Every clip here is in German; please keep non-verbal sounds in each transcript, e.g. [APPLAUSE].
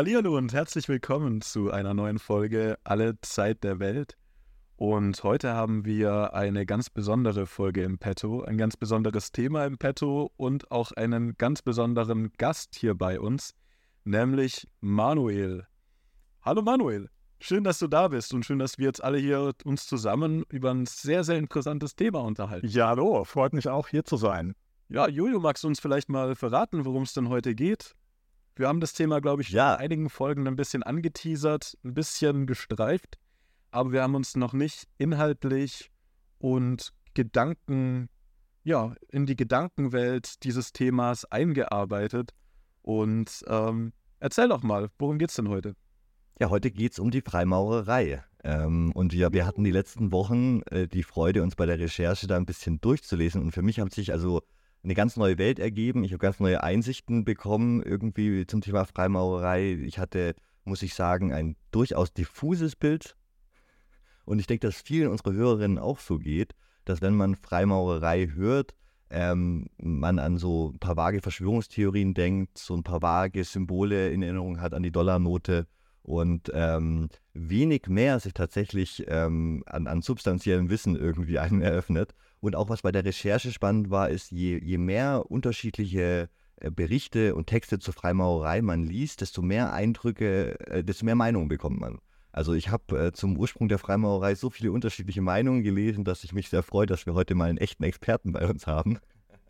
Hallihallo und herzlich willkommen zu einer neuen Folge Alle Zeit der Welt. Und heute haben wir eine ganz besondere Folge im Petto, ein ganz besonderes Thema im Petto und auch einen ganz besonderen Gast hier bei uns, nämlich Manuel. Hallo Manuel, schön, dass du da bist und schön, dass wir jetzt alle hier uns zusammen über ein sehr, sehr interessantes Thema unterhalten. Ja, hallo, freut mich auch hier zu sein. Ja, Julio, magst du uns vielleicht mal verraten, worum es denn heute geht? Wir haben das Thema, glaube ich, Ja. in einigen Folgen ein bisschen angeteasert, ein bisschen gestreift, aber wir haben uns noch nicht inhaltlich und Gedanken, ja, in die Gedankenwelt dieses Themas eingearbeitet. Und ähm, erzähl doch mal, worum geht's denn heute? Ja, heute geht es um die Freimaurerei. Ähm, und wir, wir hatten die letzten Wochen äh, die Freude, uns bei der Recherche da ein bisschen durchzulesen. Und für mich hat sich also eine ganz neue Welt ergeben. Ich habe ganz neue Einsichten bekommen irgendwie zum Thema Freimaurerei. Ich hatte, muss ich sagen, ein durchaus diffuses Bild. Und ich denke, dass vielen unserer Hörerinnen auch so geht, dass wenn man Freimaurerei hört, ähm, man an so ein paar vage Verschwörungstheorien denkt, so ein paar vage Symbole in Erinnerung hat an die Dollarnote und ähm, wenig mehr sich tatsächlich ähm, an, an substanziellem Wissen irgendwie [LAUGHS] einem eröffnet. Und auch was bei der Recherche spannend war, ist, je, je mehr unterschiedliche äh, Berichte und Texte zur Freimaurerei man liest, desto mehr Eindrücke, äh, desto mehr Meinungen bekommt man. Also ich habe äh, zum Ursprung der Freimaurerei so viele unterschiedliche Meinungen gelesen, dass ich mich sehr freue, dass wir heute mal einen echten Experten bei uns haben,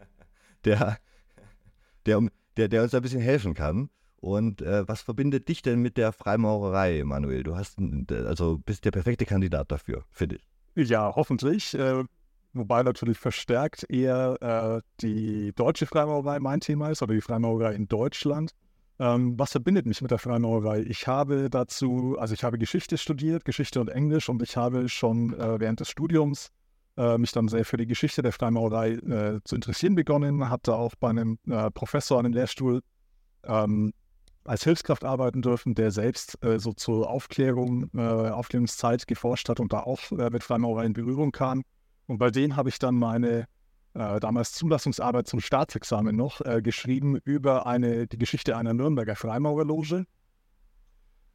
[LAUGHS] der, der, der, der uns ein bisschen helfen kann. Und äh, was verbindet dich denn mit der Freimaurerei, Manuel? Du hast, ein- also bist der perfekte Kandidat dafür, finde ich. Ja, hoffentlich. Äh, wobei natürlich verstärkt eher äh, die deutsche Freimaurerei mein Thema ist oder die Freimaurerei in Deutschland. Ähm, was verbindet mich mit der Freimaurerei? Ich habe dazu, also ich habe Geschichte studiert, Geschichte und Englisch und ich habe schon äh, während des Studiums äh, mich dann sehr für die Geschichte der Freimaurerei äh, zu interessieren begonnen, hatte auch bei einem äh, Professor an dem Lehrstuhl ähm, als Hilfskraft arbeiten dürfen, der selbst äh, so zur Aufklärung, äh, Aufklärungszeit geforscht hat und da auch äh, mit Freimaurerei in Berührung kam. Und bei denen habe ich dann meine äh, damals Zulassungsarbeit zum Staatsexamen noch äh, geschrieben über eine, die Geschichte einer Nürnberger Freimaurerloge.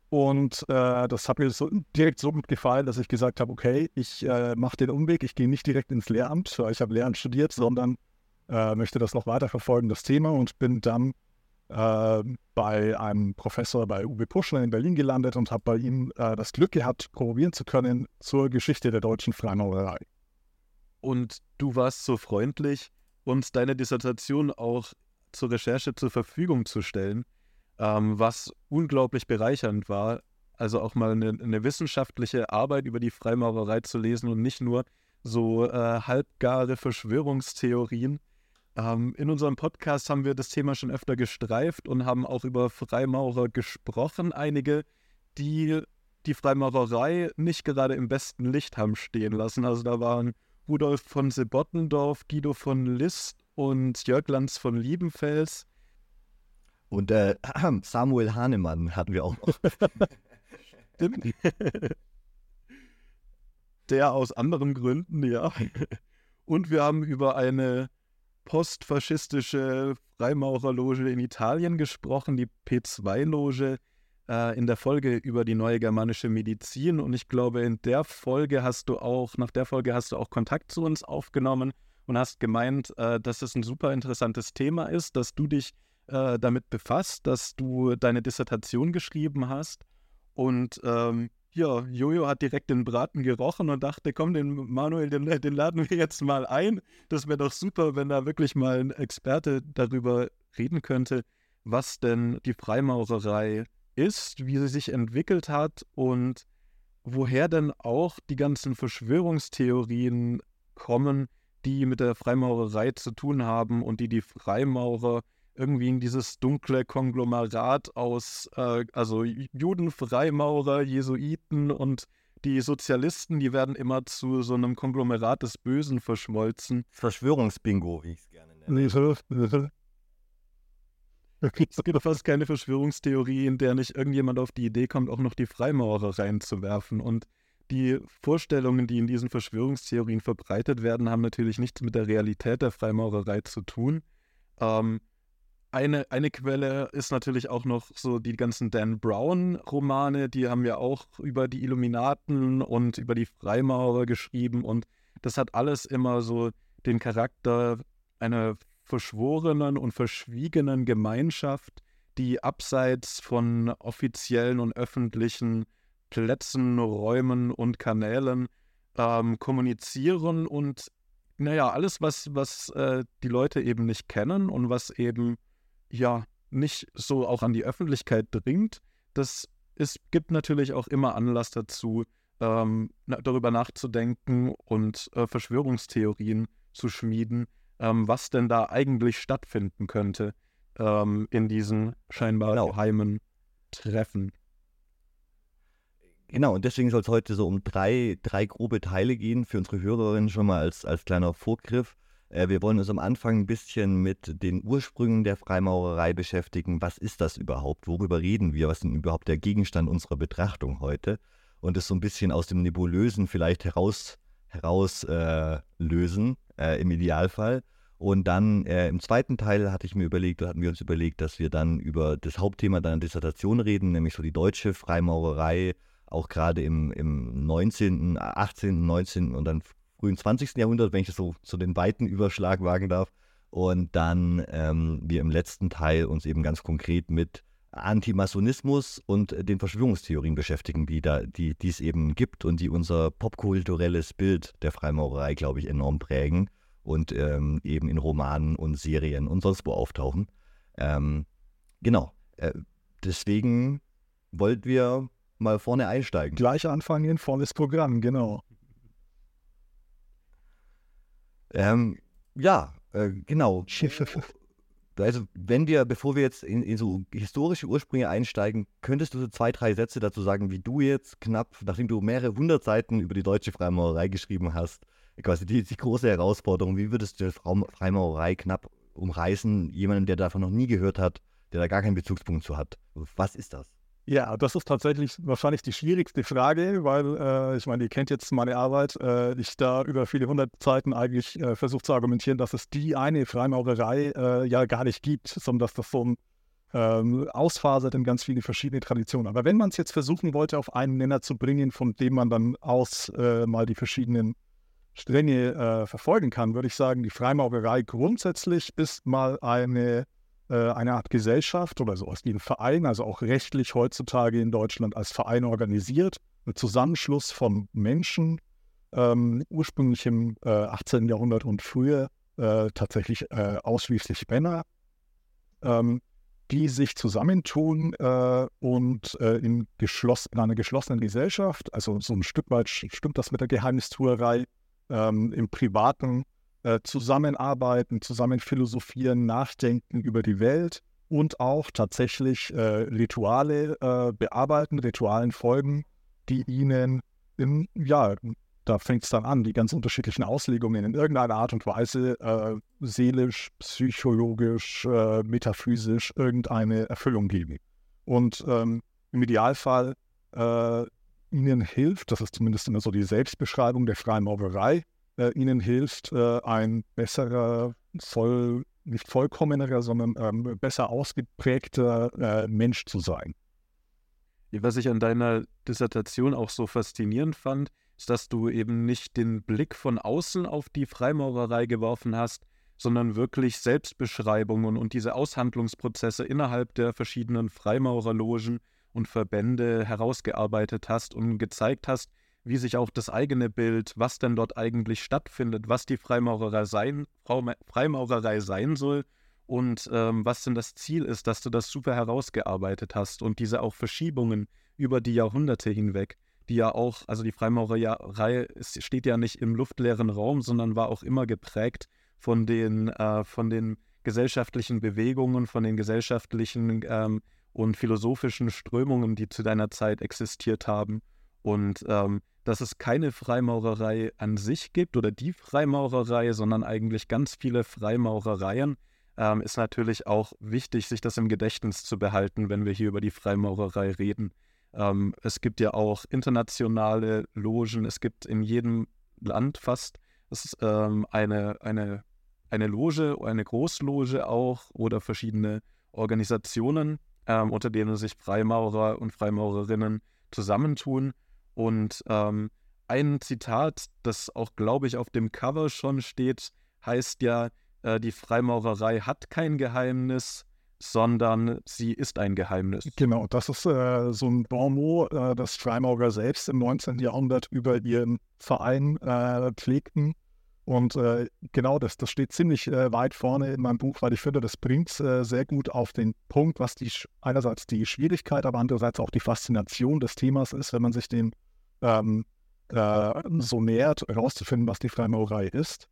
Und äh, das hat mir so, direkt so gut gefallen, dass ich gesagt habe, okay, ich mache den Umweg, ich gehe nicht direkt ins Lehramt, ich habe Lehramt studiert, sondern möchte das noch weiter verfolgen, das Thema, und bin dann äh, bei einem Professor bei Uwe Puschner in Berlin gelandet und habe bei ihm äh, das Glück gehabt, promovieren zu können zur Geschichte der deutschen Freimaurerei. Und du warst so freundlich, uns deine Dissertation auch zur Recherche zur Verfügung zu stellen, ähm, was unglaublich bereichernd war. Also auch mal eine, eine wissenschaftliche Arbeit über die Freimaurerei zu lesen und nicht nur so äh, halbgare Verschwörungstheorien. Ähm, in unserem Podcast haben wir das Thema schon öfter gestreift und haben auch über Freimaurer gesprochen. Einige, die die Freimaurerei nicht gerade im besten Licht haben stehen lassen. Also da waren Rudolf von Sebottendorf, Guido von List und Jörg Lanz von Liebenfels. Und äh, [CLEARS THROAT] Samuel Hahnemann hatten wir auch noch. [LAUGHS] [LAUGHS] Der aus anderen Gründen, ja. [LAUGHS] Und wir haben über eine postfaschistische Freimaurerloge in Italien gesprochen, die P2-Loge, äh, in der Folge über die neue germanische Medizin. Und ich glaube, in der Folge hast du auch, nach der Folge hast du auch Kontakt zu uns aufgenommen und hast gemeint, äh, dass es ein super interessantes Thema ist, dass du dich äh, damit befasst, dass du deine Dissertation geschrieben hast. Und ähm, ja, Jojo hat direkt den Braten gerochen und dachte, komm, den Manuel, den, den laden wir jetzt mal ein. Das wäre doch super, wenn da wirklich mal ein Experte darüber reden könnte, was denn die Freimaurerei ist, wie sie sich entwickelt hat und woher denn auch die ganzen Verschwörungstheorien kommen, die mit der Freimaurerei zu tun haben und die die Freimaurer irgendwie in dieses dunkle Konglomerat aus, äh, also Juden, Freimaurer, Jesuiten und die Sozialisten, die werden immer zu so einem Konglomerat des Bösen verschmolzen. Verschwörungsbingo, wie ich es gerne nenne. [LAUGHS] Es gibt fast keine Verschwörungstheorie, in der nicht irgendjemand auf die Idee kommt, auch noch die Freimaurer reinzuwerfen. Und die Vorstellungen, die in diesen Verschwörungstheorien verbreitet werden, haben natürlich nichts mit der Realität der Freimaurerei zu tun. Ähm, eine, eine Quelle ist natürlich auch noch so die ganzen Dan Brown-Romane, die haben ja auch über die Illuminaten und über die Freimaurer geschrieben und das hat alles immer so den Charakter einer verschworenen und verschwiegenen Gemeinschaft, die abseits von offiziellen und öffentlichen Plätzen, Räumen und Kanälen ähm, kommunizieren und naja, alles, was, was äh, die Leute eben nicht kennen und was eben ja nicht so auch an die Öffentlichkeit dringt, das es gibt natürlich auch immer Anlass dazu, ähm, darüber nachzudenken und äh, Verschwörungstheorien zu schmieden, ähm, was denn da eigentlich stattfinden könnte ähm, in diesen scheinbar genau. geheimen Treffen. Genau, und deswegen soll es heute so um drei, drei grobe Teile gehen, für unsere Hörerinnen schon mal als, als kleiner Vorgriff. Äh, wir wollen uns am Anfang ein bisschen mit den Ursprüngen der Freimaurerei beschäftigen. Was ist das überhaupt? Worüber reden wir? Was ist denn überhaupt der Gegenstand unserer Betrachtung heute? Und es so ein bisschen aus dem Nebulösen vielleicht herauslösen, heraus, äh, äh, im Idealfall. Und dann äh, im zweiten Teil hatte ich mir überlegt, hatten wir uns überlegt, dass wir dann über das Hauptthema deiner Dissertation reden, nämlich so die deutsche Freimaurerei, auch gerade im, im 19., 18., 19. und dann frühen 20. Jahrhundert, wenn ich das so, so den weiten Überschlag wagen darf. Und dann ähm, wir im letzten Teil uns eben ganz konkret mit Antimasonismus und den Verschwörungstheorien beschäftigen, die, da, die, die es eben gibt und die unser popkulturelles Bild der Freimaurerei, glaube ich, enorm prägen und ähm, eben in Romanen und Serien und sonst wo auftauchen. Ähm, genau. Äh, deswegen wollten wir mal vorne einsteigen. Gleich anfangen, volles Programm, genau. Ähm, ja, äh, genau. Also, wenn wir, bevor wir jetzt in, in, so historische Ursprünge einsteigen, könntest du so zwei, drei Sätze dazu sagen, wie du jetzt knapp, nachdem du mehrere hundert Seiten über die deutsche Freimaurerei geschrieben hast, quasi die, die große Herausforderung, wie würdest du die Freimaurerei knapp umreißen, jemanden, der davon noch nie gehört hat, der da gar keinen Bezugspunkt zu hat? Was ist das? Ja, das ist tatsächlich wahrscheinlich die schwierigste Frage, weil äh, ich meine, ihr kennt jetzt meine Arbeit. Äh, ich da über viele hundert Zeiten eigentlich äh, versuche zu argumentieren, dass es die eine Freimaurerei äh, ja gar nicht gibt, sondern dass das so ein ähm, ausfasert in ganz viele verschiedene Traditionen. Aber wenn man es jetzt versuchen wollte, auf einen Nenner zu bringen, von dem man dann aus äh, mal die verschiedenen Stränge äh, verfolgen kann, würde ich sagen, die Freimaurerei grundsätzlich ist mal eine eine Art Gesellschaft oder sowas wie ein Verein, also auch rechtlich heutzutage in Deutschland als Verein organisiert, ein Zusammenschluss von Menschen, ähm, ursprünglich im äh, 18. Jahrhundert und früher äh, tatsächlich äh, ausschließlich Männer, ähm, die sich zusammentun äh, und äh, in, geschloss in einer geschlossenen Gesellschaft, also so ein Stück weit stimmt das mit der Geheimnistuerei, ähm, im privaten äh, zusammenarbeiten, zusammen philosophieren, nachdenken über die Welt und auch tatsächlich äh, Rituale äh, bearbeiten, Ritualen folgen, die ihnen in, ja, da fängt es dann an, die ganz unterschiedlichen Auslegungen in irgendeiner Art und Weise äh, seelisch, psychologisch, äh, metaphysisch irgendeine Erfüllung geben. Und ähm, im Idealfall äh, ihnen hilft, das ist zumindest immer so die Selbstbeschreibung der Freimaurerei, ihnen hilft, äh, ein besserer, voll, nicht vollkommenerer, sondern ähm, besser ausgeprägter äh, Mensch zu sein. Was ich an deiner Dissertation auch so faszinierend fand, ist, dass du eben nicht den Blick von außen auf die Freimaurerei geworfen hast, sondern wirklich Selbstbeschreibungen und diese Aushandlungsprozesse innerhalb der verschiedenen Freimaurerlogen und Verbände herausgearbeitet hast und gezeigt hast, wie sich auch das eigene Bild, was denn dort eigentlich stattfindet, was die Freimaurerei sein, Freimaurerei sein soll und ähm, was denn das Ziel ist, dass du das super herausgearbeitet hast und diese auch Verschiebungen über die Jahrhunderte hinweg, die ja auch, also die Freimaurerei steht ja nicht im luftleeren Raum, sondern war auch immer geprägt von den, äh, von den gesellschaftlichen Bewegungen, von den gesellschaftlichen ähm, und philosophischen Strömungen, die zu deiner Zeit existiert haben. Und ähm, dass es keine Freimaurerei an sich gibt oder die Freimaurerei, sondern eigentlich ganz viele Freimaurereien, ähm, ist natürlich auch wichtig, sich das im Gedächtnis zu behalten, wenn wir hier über die Freimaurerei reden. Ähm, es gibt ja auch internationale Logen, es gibt in jedem Land fast es, ähm, eine, eine eine Loge, eine Großloge auch oder verschiedene Organisationen, ähm, unter denen sich Freimaurer und Freimaurerinnen zusammentun. Und ähm, ein Zitat, das auch, glaube ich, auf dem Cover schon steht, heißt ja, äh, die Freimaurerei hat kein Geheimnis, sondern sie ist ein Geheimnis. Genau, das ist äh, so ein Bonmot, äh, das Freimaurer selbst im 19. Jahrhundert über ihren Verein äh, pflegten. Und äh, genau das, das steht ziemlich äh, weit vorne in meinem Buch, weil ich finde, das bringt äh, sehr gut auf den Punkt, was die einerseits die Schwierigkeit, aber andererseits auch die Faszination des Themas ist, wenn man sich dem ähm, so nähert, herauszufinden, was die Freimaurerei ist.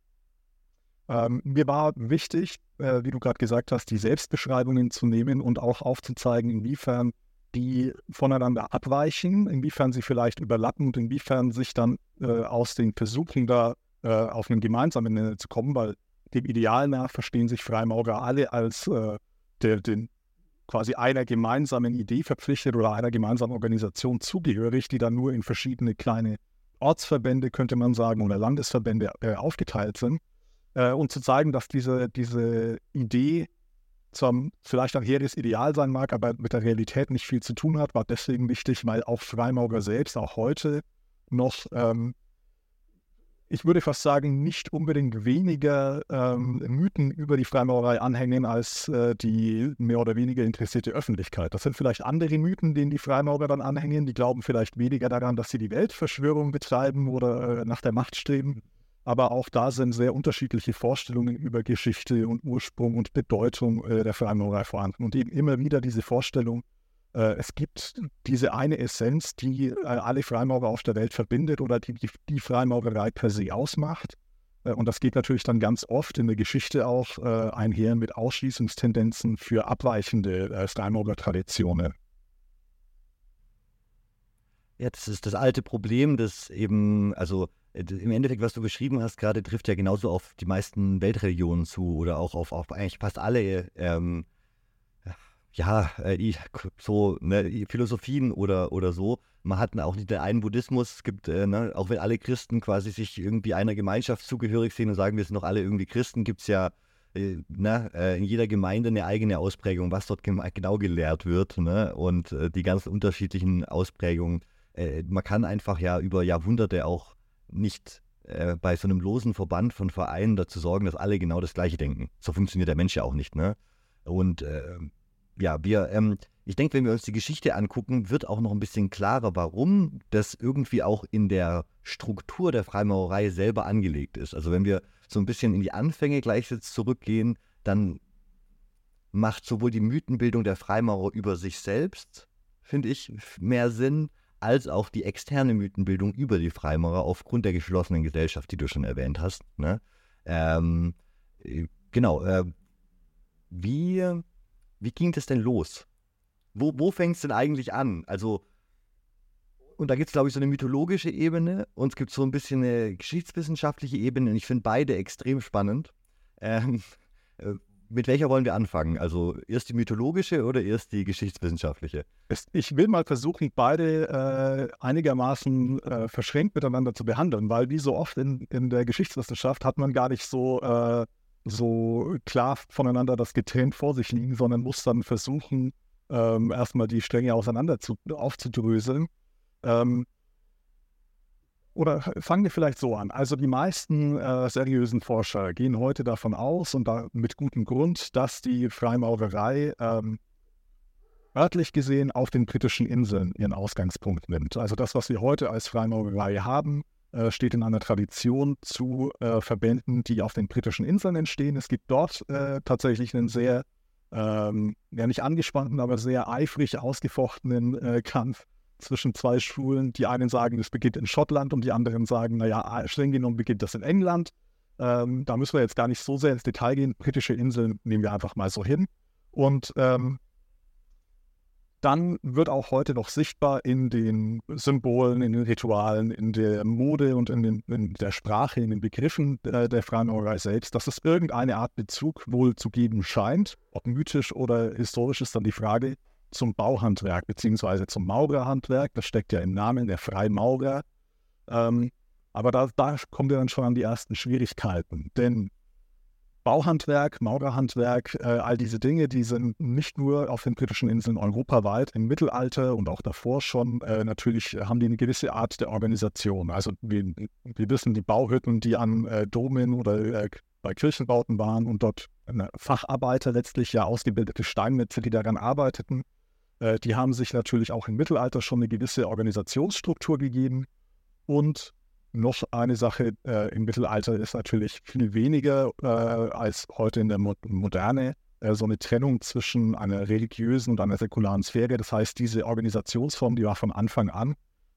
Ähm, mir war wichtig, äh, wie du gerade gesagt hast, die Selbstbeschreibungen zu nehmen und auch aufzuzeigen, inwiefern die voneinander abweichen, inwiefern sie vielleicht überlappen und inwiefern sich dann äh, aus den Versuchen da äh, auf einen gemeinsamen Nenner zu kommen, weil dem Ideal nach verstehen sich Freimaurer alle als äh, der, den, quasi einer gemeinsamen Idee verpflichtet oder einer gemeinsamen Organisation zugehörig, die dann nur in verschiedene kleine Ortsverbände, könnte man sagen, oder Landesverbände äh, aufgeteilt sind äh, und zu zeigen, dass diese, diese Idee zum vielleicht auch hehres Ideal sein mag, aber mit der Realität nicht viel zu tun hat, war deswegen wichtig, weil auch Freimaurer selbst auch heute noch, ähm, ich würde fast sagen, nicht unbedingt weniger ähm, Mythen über die Freimaurerei anhängen als äh, die mehr oder weniger interessierte Öffentlichkeit. Das sind vielleicht andere Mythen, denen die Freimaurer dann anhängen. Die glauben vielleicht weniger daran, dass sie die Weltverschwörung betreiben oder äh, nach der Macht streben aber auch da sind sehr unterschiedliche Vorstellungen über Geschichte und Ursprung und Bedeutung äh, der Freimaurerei vorhanden. Und eben immer wieder diese Vorstellung, es gibt diese eine Essenz, die äh, alle Freimaurer auf der Welt verbindet oder die die, Freimaurerei per se ausmacht. Äh, und das geht natürlich dann ganz oft in der Geschichte auch äh, einher mit Ausschließungstendenzen für abweichende äh, Freimaurertraditionen. Ja, das ist das alte Problem, dass eben, also äh, im Endeffekt, was du beschrieben hast, gerade trifft ja genauso auf die meisten Weltreligionen zu oder auch auf, auf eigentlich fast alle, ähm, ja, äh, so ne, Philosophien oder, oder so. Man hat auch nicht den einen Buddhismus, es gibt, äh, ne, auch wenn alle Christen quasi sich irgendwie einer Gemeinschaft zugehörig sehen und sagen, wir sind doch alle irgendwie Christen, gibt es ja äh, ne, äh, in jeder Gemeinde eine eigene Ausprägung, was dort genau gelehrt wird ne, und äh, die ganz unterschiedlichen Ausprägungen. man kann einfach ja über Jahrhunderte auch nicht äh, bei so einem losen Verband von Vereinen dazu sorgen, dass alle genau das Gleiche denken. So funktioniert der Mensch ja auch nicht. Ne? Und äh, ja, wir, ähm, ich denke, wenn wir uns die Geschichte angucken, wird auch noch ein bisschen klarer, warum das irgendwie auch in der Struktur der Freimaurerei selber angelegt ist. Also wenn wir so ein bisschen in die Anfänge gleich jetzt zurückgehen, dann macht sowohl die Mythenbildung der Freimaurer über sich selbst, finde ich, mehr Sinn, als auch die externe Mythenbildung über die Freimaurer aufgrund der geschlossenen Gesellschaft, die du schon erwähnt hast. Ne? Ähm, äh, genau. Äh, wie, wie ging das denn los? Wo, wo fängt es denn eigentlich an? Also, und da gibt es, glaube ich, so eine mythologische Ebene und es gibt so ein bisschen eine geschichtswissenschaftliche Ebene und ich finde beide extrem spannend. Ähm, äh, mit welcher wollen wir anfangen? Also erst die mythologische oder erst die geschichtswissenschaftliche? Ich will mal versuchen, beide äh, einigermaßen äh, verschränkt miteinander zu behandeln, weil wie so oft in, in der Geschichtswissenschaft hat man gar nicht so, äh, so klar voneinander das getrennt vor sich liegen, sondern muss dann versuchen, ähm, erstmal die Stränge auseinander zu, aufzudröseln. Ähm, oder fangen wir vielleicht so an. Also die meisten äh, seriösen Forscher gehen heute davon aus und da mit gutem Grund, dass die Freimaurerei ähm, örtlich gesehen auf den britischen Inseln ihren Ausgangspunkt nimmt. Also das, was wir heute als Freimaurerei haben, steht in einer Tradition zu äh, Verbänden, die auf den britischen Inseln entstehen. Es gibt dort äh, tatsächlich einen sehr, ähm, ja nicht angespannten, aber sehr eifrig ausgefochtenen äh, Kampf zwischen zwei Schulen. Die einen sagen, es beginnt in Schottland und die anderen sagen, naja, streng genommen beginnt das in England. Ähm, da müssen wir jetzt gar nicht so sehr ins Detail gehen. Britische Inseln nehmen wir einfach mal so hin. Und ähm, dann wird auch heute noch sichtbar in den Symbolen, in den Ritualen, in der Mode und in, den, in der Sprache, in den Begriffen der, der Freimaurerei selbst, dass es irgendeine Art Bezug wohl zu geben scheint. Ob mythisch oder historisch ist dann die Frage zum Bauhandwerk beziehungsweise zum Maurerhandwerk. Das steckt ja im Namen der Freimaurer. Ähm, aber da, da kommen wir dann schon an die ersten Schwierigkeiten. Denn Bauhandwerk, Maurerhandwerk, äh, all diese Dinge, die sind nicht nur auf den britischen Inseln europaweit im Mittelalter und auch davor schon, äh, natürlich haben die eine gewisse Art der Organisation. Also wir, wir wissen, die Bauhütten, die an äh, Domen oder äh, bei Kirchenbauten waren und dort Facharbeiter letztlich ja ausgebildete Steinmetze, die daran arbeiteten, äh, die haben sich natürlich auch im Mittelalter schon eine gewisse Organisationsstruktur gegeben und noch eine Sache äh, im Mittelalter ist natürlich viel weniger äh, als heute in der Mo Moderne äh, so eine Trennung zwischen einer religiösen und einer säkularen Sphäre. Das heißt, diese Organisationsform, die war von Anfang an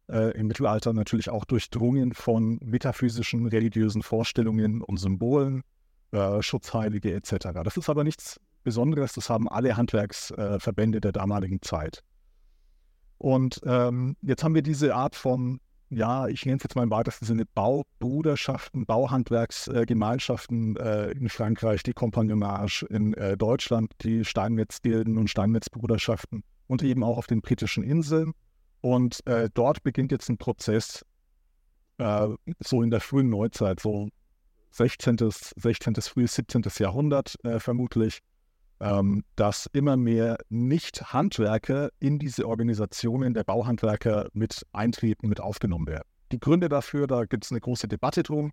äh, im Mittelalter natürlich auch durchdrungen von metaphysischen religiösen Vorstellungen und Symbolen, äh, Schutzheilige etc. Das ist aber nichts Besonderes, das haben alle Handwerksverbände der damaligen Zeit. Und ähm, jetzt haben wir diese Art von ja, ich nenne es jetzt mal im weitesten Sinne Baubruderschaften, Bauhandwerksgemeinschaften äh, in Frankreich, die Compagnonnage in äh, Deutschland, die Steinmetzgilden und Steinmetzbruderschaften und eben auch auf den britischen Inseln. Und äh, dort beginnt jetzt ein Prozess, äh, so in der frühen Neuzeit, so 16., 16., frühes 17. Jahrhundert äh, vermutlich, ähm, dass immer mehr Nicht-Handwerker in diese Organisationen der Bauhandwerker mit eintreten, mit aufgenommen werden. Die Gründe dafür, da gibt es eine große Debatte drum.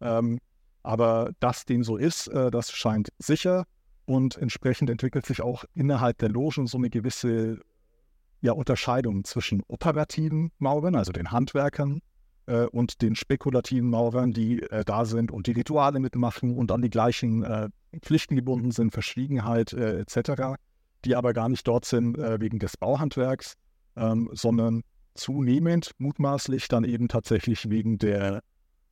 Ähm, aber dass dem so ist, äh, das scheint sicher. Und entsprechend entwickelt sich auch innerhalb der Logen so eine gewisse ja, Unterscheidung zwischen operativen Maurern, also den Handwerkern, äh, und den spekulativen Maurern, die äh, da sind und die Rituale mitmachen und an die gleichen äh, Pflichten gebunden sind, Verschwiegenheit äh, etc., die aber gar nicht dort sind äh, wegen des Bauhandwerks, ähm, sondern zunehmend mutmaßlich dann eben tatsächlich wegen der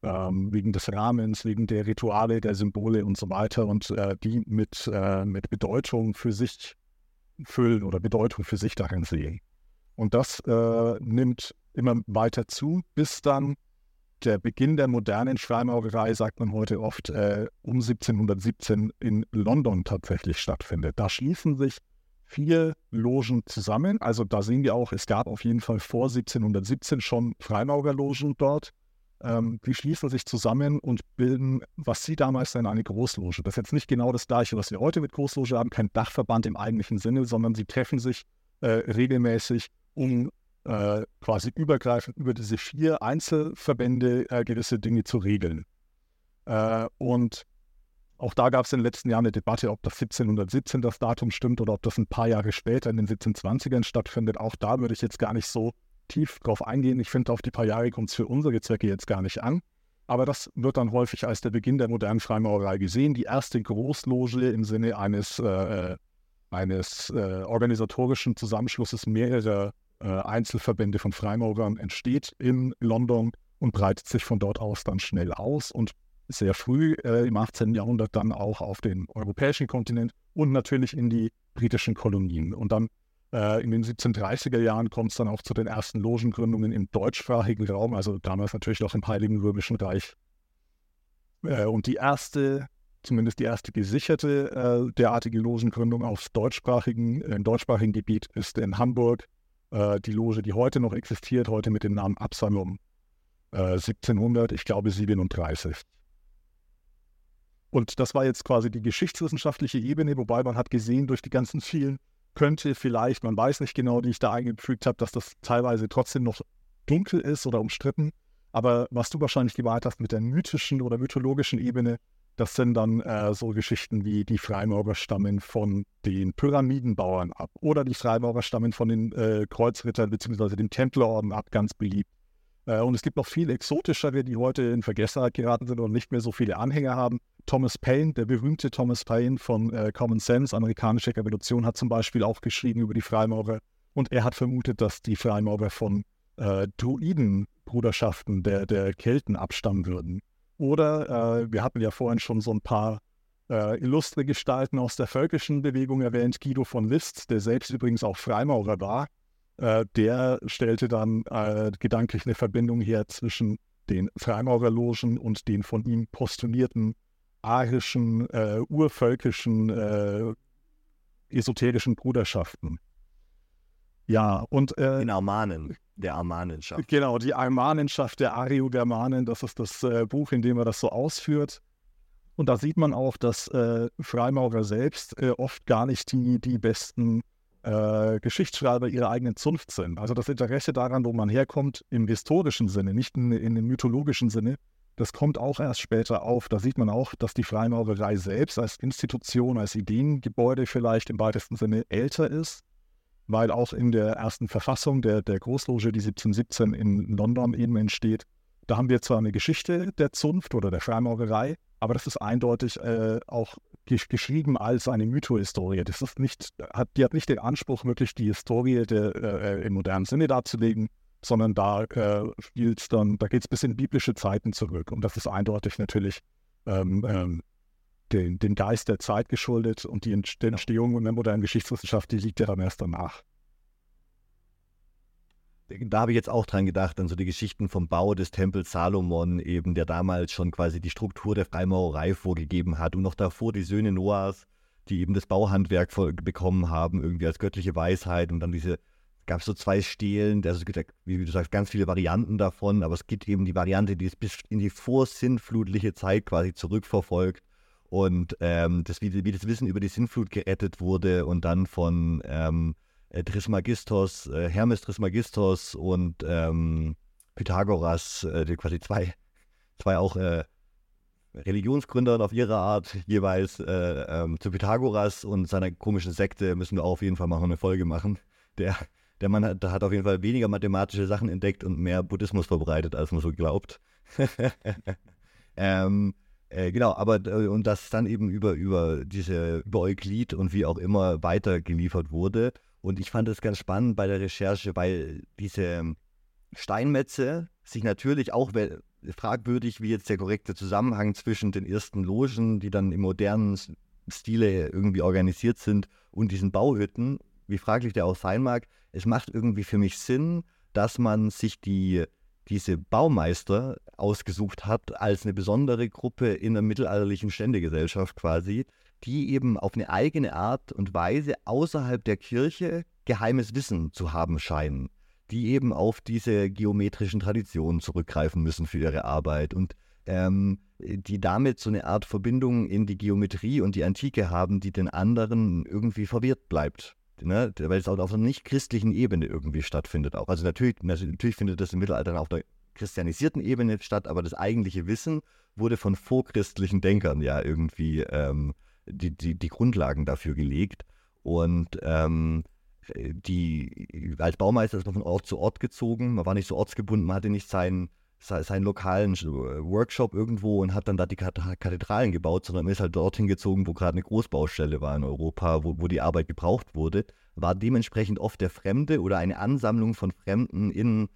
ähm, wegen des Rahmens, wegen der Rituale, der Symbole und so weiter und äh, die mit, mit Bedeutung für sich füllen oder Bedeutung für sich darin sehen. Und das nimmt immer weiter zu, bis dann der Beginn der modernen Schreimauerei, sagt man heute oft, äh, um 1717 in London tatsächlich stattfindet. Da schließen sich vier Logen zusammen. Also da sehen wir auch, es gab auf jeden Fall vor 1717 schon Freimaurerlogen dort. Ähm, die schließen sich zusammen und bilden, was sie damals nennen, eine Großloge. Das ist jetzt nicht genau das gleiche, was wir heute mit Großloge haben, kein Dachverband im eigentlichen Sinne, sondern sie treffen sich äh, regelmäßig, um äh, quasi übergreifend über diese vier Einzelverbände äh, gewisse Dinge zu regeln. Äh, und auch da gab es in den letzten Jahren eine Debatte, ob das 1717 das Datum stimmt oder ob das ein paar Jahre später in den 1720ern stattfindet. Auch da würde ich jetzt gar nicht so tief drauf eingehen. Ich finde, auf die paar Jahre kommt es für unsere Zwecke jetzt gar nicht an. Aber das wird dann häufig als der Beginn der modernen Freimaurerei gesehen. Die erste Großloge im Sinne eines, äh, eines äh, organisatorischen Zusammenschlusses mehrerer äh, Einzelverbände von Freimaurern entsteht in London und breitet sich von dort aus dann schnell aus und sehr früh äh, im 18. Jahrhundert dann auch auf den europäischen Kontinent und natürlich in die britischen Kolonien. Und dann äh, in den 1730er Jahren kommt es dann auch zu den ersten Logengründungen im deutschsprachigen Raum, also damals natürlich noch im Heiligen Römischen Reich. Äh, und die erste, zumindest die erste gesicherte äh, derartige Logengründung auf deutschsprachigen, im deutschsprachigen Gebiet ist in Hamburg äh, die Loge, die heute noch existiert, heute mit dem Namen Absalom, äh, 1700, ich glaube 37. Und das war jetzt quasi die geschichtswissenschaftliche Ebene, wobei man hat gesehen, durch die ganzen vielen könnte vielleicht, man weiß nicht genau, die ich da eingefügt habe, dass das teilweise trotzdem noch dunkel ist oder umstritten. Aber was du wahrscheinlich gemeint hast mit der mythischen oder mythologischen Ebene, das sind dann äh, so Geschichten wie die Freimaurer stammen von den Pyramidenbauern ab oder die Freimaurer stammen von den äh, Kreuzrittern bzw. dem Templerorden ab, ganz beliebt. Äh, und es gibt noch viel exotischere, die heute in Vergessenheit geraten sind und nicht mehr so viele Anhänger haben. Thomas Paine, der berühmte Thomas Paine von äh, Common Sense, amerikanische Revolution, hat zum Beispiel auch geschrieben über die Freimaurer. Und er hat vermutet, dass die Freimaurer von äh, Druidenbruderschaften der, der Kelten abstammen würden. Oder äh, wir hatten ja vorhin schon so ein paar äh, illustre Gestalten aus der völkischen Bewegung erwähnt. Guido von List, der selbst übrigens auch Freimaurer war, äh, der stellte dann äh, gedanklich eine Verbindung her zwischen den Freimaurerlogen und den von ihm postulierten arischen, äh, urvölkischen, äh, esoterischen Bruderschaften. Ja, und. Äh, in Armanen der Armanenschaft. Genau, die Armanenschaft der Ariogermanen, das ist das äh, Buch, in dem er das so ausführt. Und da sieht man auch, dass äh, Freimaurer selbst äh, oft gar nicht die, die besten äh, Geschichtsschreiber ihrer eigenen Zunft sind. Also das Interesse daran, wo man herkommt, im historischen Sinne, nicht in, in dem mythologischen Sinne, das kommt auch erst später auf. Da sieht man auch, dass die Freimaurerei selbst als Institution, als Ideengebäude vielleicht im weitesten Sinne älter ist, weil auch in der ersten Verfassung der, der Großloge, die 1717 in London eben entsteht, da haben wir zwar eine Geschichte der Zunft oder der Freimaurerei, aber das ist eindeutig äh, auch geschrieben als eine Mythohistorie. Das ist nicht, hat, die hat nicht den Anspruch, wirklich die Historie der, äh, im modernen Sinne darzulegen, sondern da äh, spielt's dann, da geht es bis in biblische Zeiten zurück. Und das ist eindeutig natürlich ähm, ähm, den, den Geist der Zeit geschuldet und die Entstehung in der modernen Geschichtswissenschaft, die liegt ja dann erst danach da habe ich jetzt auch dran gedacht, an so die Geschichten vom Bau des Tempels Salomon, eben, der damals schon quasi die Struktur der Freimaurerei vorgegeben hat. Und noch davor die Söhne Noahs, die eben das Bauhandwerk bekommen haben, irgendwie als göttliche Weisheit. Und dann diese, gab es so zwei Stelen, also es gibt ja, wie du sagst, ganz viele Varianten davon, aber es gibt eben die Variante, die es bis in die vorsinnflutliche Zeit quasi zurückverfolgt. Und ähm, das, wie, wie das Wissen über die Sinnflut gerettet wurde und dann von ähm, äh, Trismegistos, äh, Hermes Trismegistos und ähm, Pythagoras, äh, quasi zwei, zwei auch äh, Religionsgründer auf ihre Art jeweils äh, ähm, zu Pythagoras und seiner komischen Sekte müssen wir auch auf jeden Fall mal eine Folge machen. Der, der Mann hat, hat auf jeden Fall weniger mathematische Sachen entdeckt und mehr Buddhismus verbreitet, als man so glaubt. [LAUGHS] ähm, äh, genau, aber äh, und das dann eben über, über diese, über Euklid und wie auch immer weitergeliefert wurde. Und ich fand es ganz spannend bei der Recherche, weil diese Steinmetze sich natürlich auch fragwürdig, wie jetzt der korrekte Zusammenhang zwischen den ersten Logen, die dann im modernen Stile irgendwie organisiert sind, und diesen Bauhütten, wie fraglich der auch sein mag, es macht irgendwie für mich Sinn, dass man sich die, diese Baumeister ausgesucht hat als eine besondere Gruppe in der mittelalterlichen Ständegesellschaft quasi, die eben auf eine eigene Art und Weise außerhalb der Kirche geheimes Wissen zu haben scheinen, die eben auf diese geometrischen Traditionen zurückgreifen müssen für ihre Arbeit und ähm, die damit so eine Art Verbindung in die Geometrie und die Antike haben, die den anderen irgendwie verwirrt bleibt. Ne? Weil es auch auf einer nicht christlichen Ebene irgendwie stattfindet. Auch. Also natürlich, natürlich findet das im Mittelalter auf der christianisierten Ebene statt, aber das eigentliche Wissen wurde von vorchristlichen Denkern ja irgendwie ähm, die, die, die Grundlagen dafür gelegt. Und ähm, die, als Baumeister ist man von Ort zu Ort gezogen. Man war nicht so ortsgebunden, man hatte nicht seinen, seinen lokalen Workshop irgendwo und hat dann da die Kathedralen gebaut, sondern man ist halt dorthin gezogen, wo gerade eine Großbaustelle war in Europa, wo, wo die Arbeit gebraucht wurde. War dementsprechend oft der Fremde oder eine Ansammlung von Fremden in,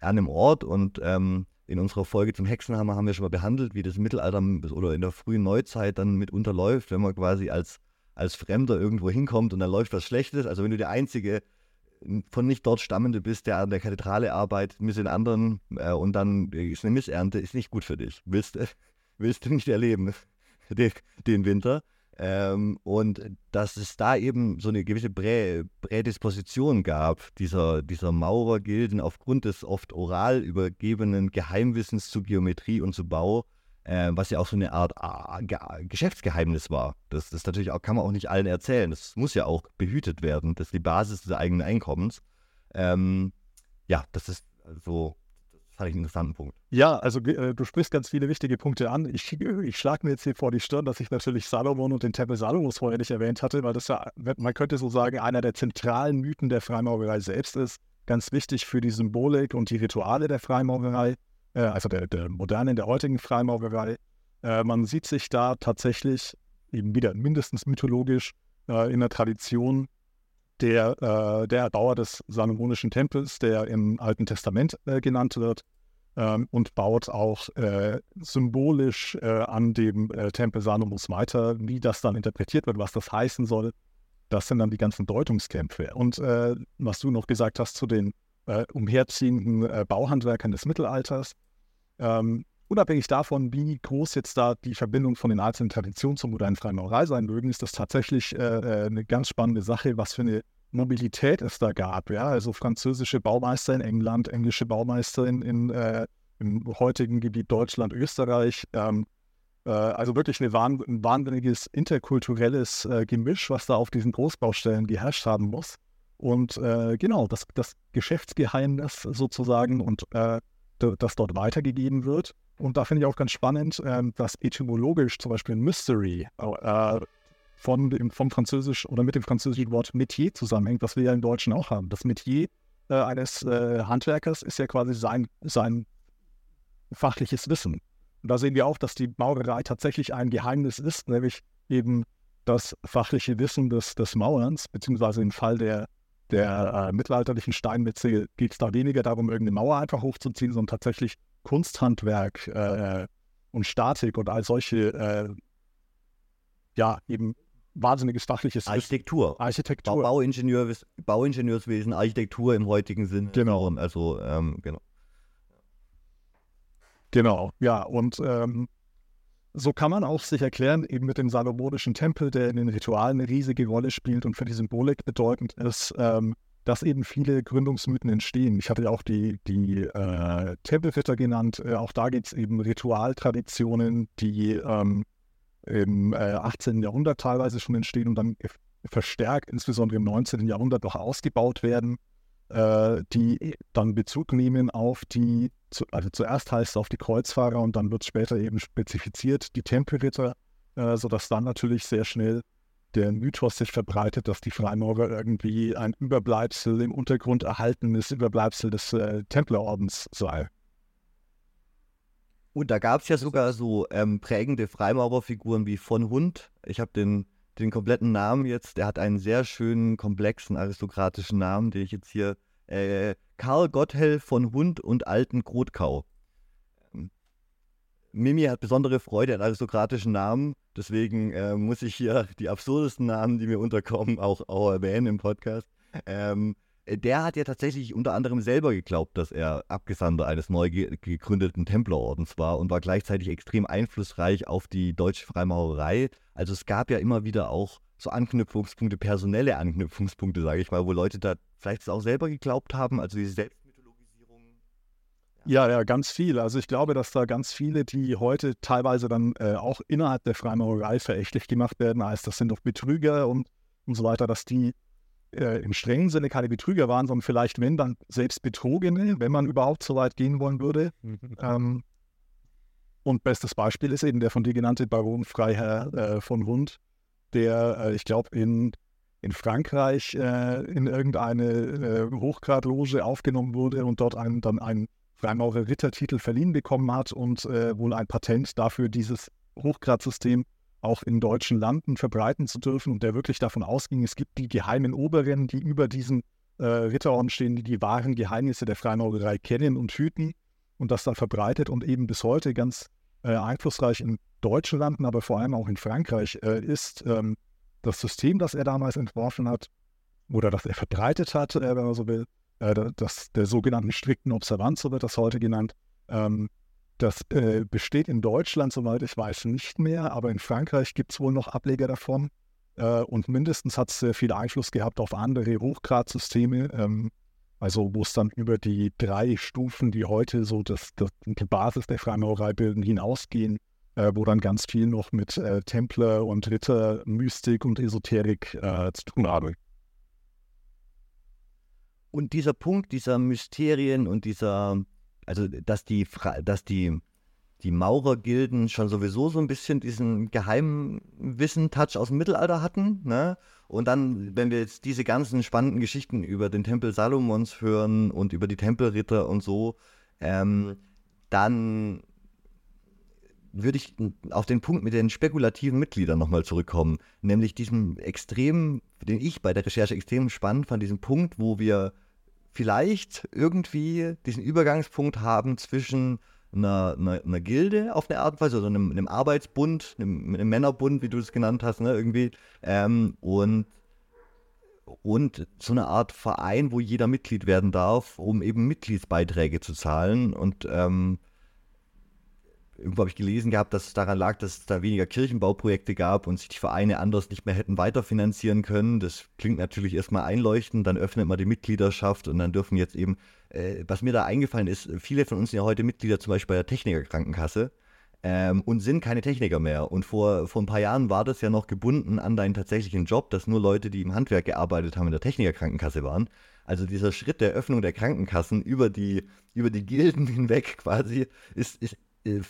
an einem Ort und ähm, in unserer Folge zum Hexenhammer haben wir schon mal behandelt, wie das Mittelalter oder in der frühen Neuzeit dann mitunter läuft, wenn man quasi als, als Fremder irgendwo hinkommt und dann läuft was Schlechtes. Also wenn du der einzige von nicht dort Stammende bist, der an der Kathedrale arbeitet, mit den anderen äh, und dann ist eine Missernte, ist nicht gut für dich. Willst, [LAUGHS] willst du nicht erleben, [LAUGHS] den, den Winter. Ähm, und dass es da eben so eine gewisse Prä Prädisposition gab, dieser, dieser Maurergilden aufgrund des oft oral übergebenen Geheimwissens zu Geometrie und zu Bau, äh, was ja auch so eine Art Ge Geschäftsgeheimnis war. Das, das natürlich auch, kann man auch nicht allen erzählen. Das muss ja auch behütet werden. Das ist die Basis des eigenen Einkommens. Ähm, ja, das ist so fand ich einen interessanten Punkt. Ja, also äh, du sprichst ganz viele wichtige Punkte an. Ich, ich schlage mir jetzt hier vor die Stirn, dass ich natürlich Salomon und den Tempel Salomos vorher nicht erwähnt hatte, weil das ja, man könnte so sagen, einer der zentralen Mythen der Freimaurerei selbst ist. Ganz wichtig für die Symbolik und die Rituale der Freimaurerei, äh, also der, der modernen, der heutigen Freimaurerei. Äh, man sieht sich da tatsächlich eben wieder mindestens mythologisch äh, in der Tradition der, äh, der Erbauer des Salomonischen Tempels, der im Alten Testament äh, genannt wird, ähm, und baut auch äh, symbolisch äh, an dem äh, Tempel Salomos weiter. Wie das dann interpretiert wird, was das heißen soll, das sind dann die ganzen Deutungskämpfe. Und äh, was du noch gesagt hast zu den umherziehenden Bauhandwerkern des Mittelalters, ähm, unabhängig davon, wie groß jetzt da die Verbindung von den einzelnen Traditionen zur modernen Freimaurerei sein mögen, ist das tatsächlich äh, äh, eine ganz spannende Sache, was für eine Mobilität es da gab. Ja? Also französische Baumeister in England, englische Baumeister in, in äh, im heutigen Gebiet Deutschland, Österreich, ähm, Äh, also wirklich eine, ein wahnsinniges interkulturelles äh, Gemisch, was da auf diesen Großbaustellen geherrscht haben muss. Und äh, genau, das, das Geschäftsgeheimnis sozusagen und äh, das dort weitergegeben wird. Und da finde ich auch ganz spannend, äh, dass etymologisch zum Beispiel Mystery äh, von dem, vom Französisch oder mit dem französischen Wort Metier zusammenhängt, was wir ja im Deutschen auch haben. Das Metier äh, eines äh, Handwerkers ist ja quasi sein, sein fachliches Wissen. Und da sehen wir auch, dass die Maurerei tatsächlich ein Geheimnis ist, nämlich eben das fachliche Wissen des, des Maurens, beziehungsweise im Fall der, der äh, mittelalterlichen Steinmetze geht es da weniger darum, irgendeine Mauer einfach hochzuziehen, sondern tatsächlich Kunsthandwerk äh, und Statik und all solche, äh, ja, eben wahnsinniges fachliches Architektur. Architektur. Bauingenieur, Bauingenieurswesen, Architektur im heutigen Sinn. Genau. Also, ähm, genau. Genau, ja, und ähm, so kann man auch sich erklären, eben mit dem salomonischen Tempel, der in den Ritualen eine riesige Rolle spielt und für die Symbolik bedeutend ist, ähm, dass eben viele Gründungsmythen entstehen. Ich hatte ja auch die, die äh, Tempelritter genannt. Äh, auch da gibt es eben Ritualtraditionen, die ähm, im äh, 18. Jahrhundert teilweise schon entstehen und dann verstärkt, insbesondere im 19. Jahrhundert, noch ausgebaut werden, äh, die dann Bezug nehmen auf die also zuerst heißt es auf die Kreuzfahrer und dann wird später eben spezifiziert, die Tempelritter, äh, sodass dann natürlich sehr schnell der Mythos sich verbreitet, dass die Freimaurer irgendwie ein Überbleibsel im Untergrund erhaltenes Überbleibsel des äh, Templerordens sei. Und da gab es ja sogar so ähm, prägende Freimaurerfiguren wie von Hund. Ich habe den, den kompletten Namen jetzt. Der hat einen sehr schönen, komplexen, aristokratischen Namen, den ich jetzt hier äh, Karl Gotthell von Hund und alten Grotkau. Mimi hat besondere Freude an aristokratischen Namen, deswegen äh, muss ich hier die absurdesten Namen, die mir unterkommen, auch, auch erwähnen im Podcast. Ähm, der hat ja tatsächlich unter anderem selber geglaubt, dass er Abgesandter eines neu gegründeten Templerordens war und war gleichzeitig extrem einflussreich auf die deutsche Freimaurerei. Also es gab ja immer wieder auch so Anknüpfungspunkte, personelle Anknüpfungspunkte, sage ich mal, wo Leute da vielleicht auch selber geglaubt haben, also diese Selbstmythologisierung. Ja. ja, ganz viel. Also ich glaube, dass da ganz viele, die heute teilweise dann äh, auch innerhalb der Freimaurerei verächtlich gemacht werden, als das sind doch Betrüger und, und so weiter, dass die äh, im strengen Sinne keine Betrüger waren, sondern vielleicht, wenn, dann selbst Betrogene, wenn man überhaupt so weit gehen wollen würde. ähm, und bestes Beispiel ist eben der von dir genannte Baron Freiherr äh, von Hund, der, äh, ich glaube, in, in Frankreich äh, in irgendeine äh, Hochgradloge aufgenommen wurde und dort einen, dann einen Freimaurer Rittertitel verliehen bekommen hat und äh, wohl ein Patent dafür, dieses Hochgradsystem auch in deutschen Landen verbreiten zu dürfen und der wirklich davon ausging, es gibt die geheimen Oberen, die über diesen äh, Ritterorden stehen, die die wahren Geheimnisse der Freimaurerei kennen und hüten und das dann verbreitet und eben bis heute ganz äh, einflussreich in deutschen Landen, aber vor allem auch in Frankreich, äh, ist ähm, das System, das er damals entworfen hat oder das er verbreitet hat, äh, wenn man so will, äh, das, der sogenannten strikten Observanz, so wird das heute genannt. Ähm, das äh, besteht in Deutschland, soweit ich weiß, nicht mehr, aber in Frankreich gibt es wohl noch Ableger davon. Äh, und mindestens hat es sehr viel Einfluss gehabt auf andere Hochgradsysteme, ähm, also wo es dann über die drei Stufen, die heute so das, das die Basis der Freimaurerei bilden, hinausgehen, äh, wo dann ganz viel noch mit äh, Templer und Ritter, Mystik und Esoterik äh, zu tun haben. Und dieser Punkt dieser Mysterien und dieser, also dass die, dass die, die Maurergilden schon sowieso so ein bisschen diesen Geheimwissen-Touch aus dem Mittelalter hatten, ne? Und dann, wenn wir jetzt diese ganzen spannenden Geschichten über den Tempel Salomons hören und über die Tempelritter und so, ähm, dann würde ich auf den Punkt mit den spekulativen Mitgliedern nochmal zurückkommen. Nämlich diesem extrem, den ich bei der Recherche extrem spannend fand, diesen Punkt, wo wir vielleicht irgendwie diesen Übergangspunkt haben zwischen einer, einer, einer Gilde auf eine Art und Weise, oder einem, einem Arbeitsbund, einem, einem, Männerbund, wie du es genannt hast, ne, irgendwie, ähm, und, und so eine Art Verein, wo jeder Mitglied werden darf, um eben Mitgliedsbeiträge zu zahlen und ähm, irgendwo habe ich gelesen gehabt, dass es daran lag, dass es da weniger Kirchenbauprojekte gab und sich die Vereine anders nicht mehr hätten weiterfinanzieren können. Das klingt natürlich erstmal einleuchtend, dann öffnet man die Mitgliedschaft und dann dürfen jetzt eben, äh, was mir da eingefallen ist, viele von uns sind ja heute Mitglieder zum Beispiel bei der Technikerkrankenkasse. ähm, und sind keine Techniker mehr. Und vor, vor ein paar Jahren war das ja noch gebunden an deinen tatsächlichen Job, dass nur Leute, die im Handwerk gearbeitet haben, in der Technikerkrankenkasse waren. Also dieser Schritt der Öffnung der Krankenkassen über die, über die Gilden [LAUGHS] hinweg quasi ist, ist,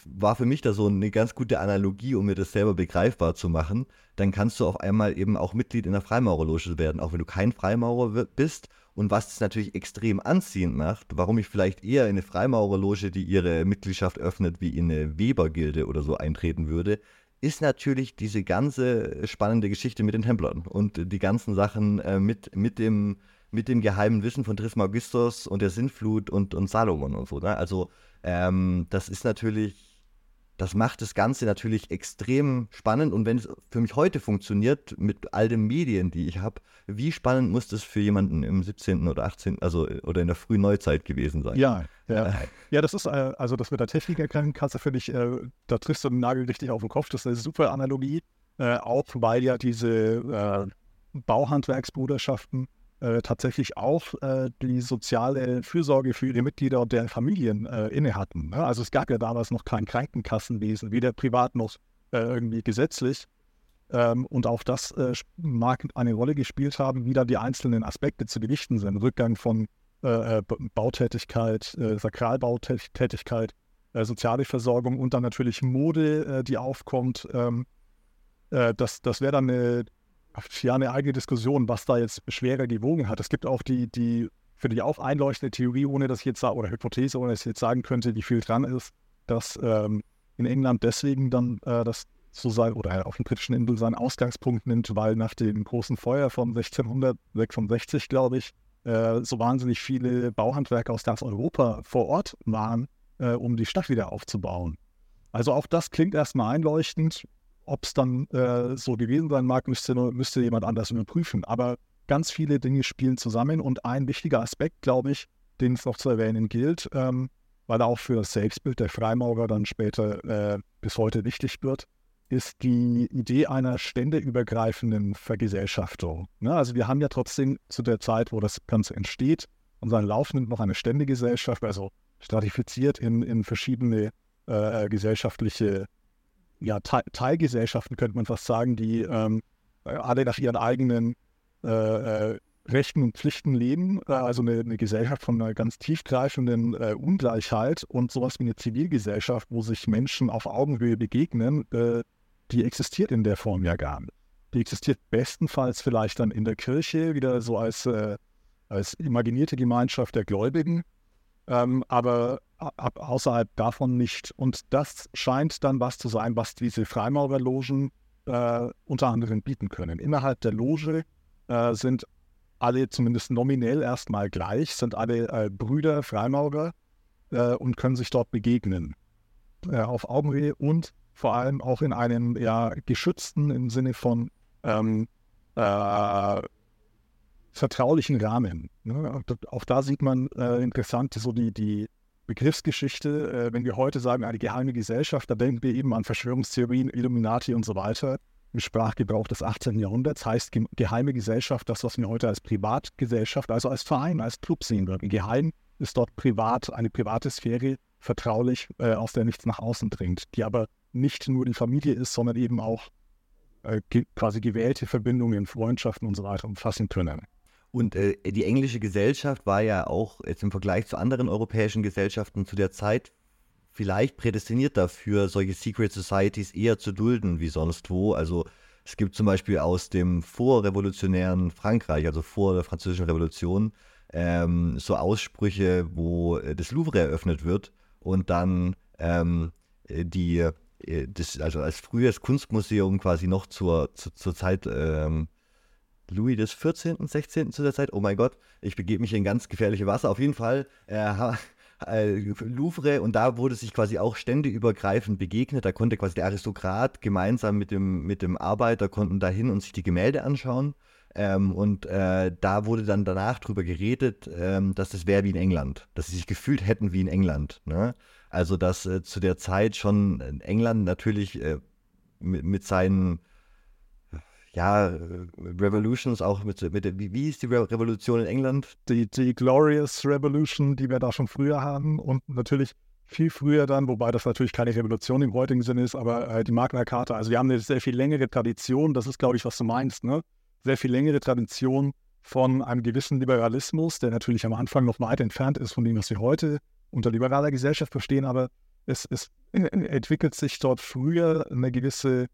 war für mich da so eine ganz gute Analogie, um mir das selber begreifbar zu machen. Dann kannst du auf einmal eben auch Mitglied in der Freimaurerloge werden, auch wenn du kein Freimaurer bist. Und was das natürlich extrem anziehend macht, warum ich vielleicht eher in eine Freimaurerloge, die ihre Mitgliedschaft öffnet, wie in eine Webergilde oder so eintreten würde, ist natürlich diese ganze spannende Geschichte mit den Templern und die ganzen Sachen äh, mit, mit dem mit dem geheimen Wissen von Trismegistos und der Sintflut und, und Salomon und so. Ne? Also ähm, das ist natürlich, das macht das Ganze natürlich extrem spannend und wenn es für mich heute funktioniert mit all den Medien, die ich habe, wie spannend muss das für jemanden im 17. oder 18. also oder in der frühen Neuzeit gewesen sein? Ja, ja. ja, das ist äh, also das mit der Technikerkrankenkasse finde ich, äh, da triffst du den Nagel richtig auf den Kopf. Das ist eine super Analogie, äh, auch weil ja diese äh, Bauhandwerksbruderschaften äh, tatsächlich auch äh, die soziale Fürsorge für ihre Mitglieder und deren Familien äh, inne hatten. Ne? Also es gab ja damals noch kein Krankenkassenwesen, weder privat noch äh, irgendwie gesetzlich. Ähm, und auch das äh, mag eine Rolle gespielt haben, wie da die einzelnen Aspekte zu gewichten sind. Rückgang von Bautätigkeit, Sakralbautätigkeit, soziale Versorgung und dann natürlich Mode, die aufkommt. Ähm, das das wäre dann eine, ja eine eigene Diskussion, was da jetzt schwerer gewogen hat. Es gibt auch die, die finde ich auch einleuchtende Theorie, ohne dass ich jetzt oder Hypothese, ohne dass ich jetzt sagen könnte, wie viel dran ist, dass ähm, in England deswegen dann äh, das so sein oder auf den britischen Inseln seinen Ausgangspunkt nimmt, weil nach dem großen Feuer von 1666, glaube ich, äh, so wahnsinnig viele Bauhandwerker aus ganz Europa vor Ort waren, äh, um die Stadt wieder aufzubauen. Also auch das klingt erstmal einleuchtend. Ob es dann äh, so gewesen sein mag, müsste, müsste jemand anders überprüfen. Aber ganz viele Dinge spielen zusammen und ein wichtiger Aspekt, glaube ich, den es noch zu erwähnen gilt, ähm, weil er auch für das Selbstbild der Freimaurer dann später äh, bis heute wichtig wird, ist die Idee einer ständeübergreifenden Vergesellschaftung. Ne? Also wir haben ja trotzdem zu der Zeit, wo das Ganze entsteht, unseren Lauf nimmt noch eine Ständegesellschaft, also stratifiziert in, in verschiedene äh, gesellschaftliche ja, Te Teilgesellschaften, könnte man fast sagen, die ähm, alle nach ihren eigenen äh, äh, Rechten und Pflichten leben. Äh, also eine, eine, Gesellschaft von einer ganz tiefgreifenden äh, Ungleichheit und sowas wie eine Zivilgesellschaft, wo sich Menschen auf Augenhöhe begegnen, äh, die existiert in der Form ja gar nicht. Die existiert bestenfalls vielleicht dann in der Kirche, wieder so als, äh, als imaginierte Gemeinschaft der Gläubigen. Ähm, aber ab, außerhalb davon nicht. Und das scheint dann was zu sein, was diese Freimaurerlogen äh, unter anderem bieten können. Innerhalb der Loge äh, sind alle zumindest nominell erstmal gleich, sind alle äh, Brüder, Freimaurer äh, und können sich dort begegnen. Äh, auf Augenhöhe und vor allem auch in einem ja, geschützten im Sinne von ähm, äh, vertraulichen Rahmen. Ne? Auch da sieht man äh, interessant so die, die Begriffsgeschichte. Äh, wenn wir heute sagen, eine geheime Gesellschaft, da denken wir eben an Verschwörungstheorien, Illuminati und so weiter. Im Sprachgebrauch des 18. Jahrhunderts heißt ge geheime Gesellschaft das, was wir heute als Privatgesellschaft, also als Verein, als Club sehen würden. Geheim ist dort privat, eine private Sphäre, vertraulich, äh, aus der nichts nach außen dringt, die aber nicht nur die Familie ist, sondern eben auch äh, quasi gewählte Verbindungen, Freundschaften und so weiter umfassen können. Und äh, die englische Gesellschaft war ja auch jetzt im Vergleich zu anderen europäischen Gesellschaften zu der Zeit vielleicht prädestiniert dafür, solche Secret Societies eher zu dulden wie sonst wo. Also es gibt zum Beispiel aus dem vorrevolutionären Frankreich, also vor der französischen Revolution, ähm, so Aussprüche, wo äh, das Louvre eröffnet wird und dann ähm, äh, die, äh, das, also als frühes Kunstmuseum quasi noch zur, zur, zur Zeit ähm, Louis des 14., 16. zu der Zeit. Oh mein Gott, ich begebe mich in ganz gefährliche Wasser. Auf jeden Fall äh, äh, Louvre und da wurde sich quasi auch ständeübergreifend begegnet. Da konnte quasi der Aristokrat gemeinsam mit dem, mit dem Arbeiter konnten da hin und sich die Gemälde anschauen. Ähm, und äh, da wurde dann danach drüber geredet, ähm, dass das wäre wie in England, dass sie sich gefühlt hätten wie in England. Ne? Also dass äh, zu der Zeit schon England natürlich äh, mit, mit seinen ja, äh, Revolutions auch mit, mit wie, wie ist die Re Revolution in England? Die, die Glorious Revolution, die wir da schon früher haben und natürlich viel früher dann, wobei das natürlich keine Revolution im heutigen Sinne ist, aber äh, die Magna Carta. Also wir haben eine sehr viel längere Tradition, das ist, glaube ich, was du meinst, ne? Sehr viel längere Tradition von einem gewissen Liberalismus, der natürlich am Anfang noch weit entfernt ist von dem, was wir heute unter liberaler Gesellschaft verstehen, aber es, es entwickelt sich dort früher eine gewisse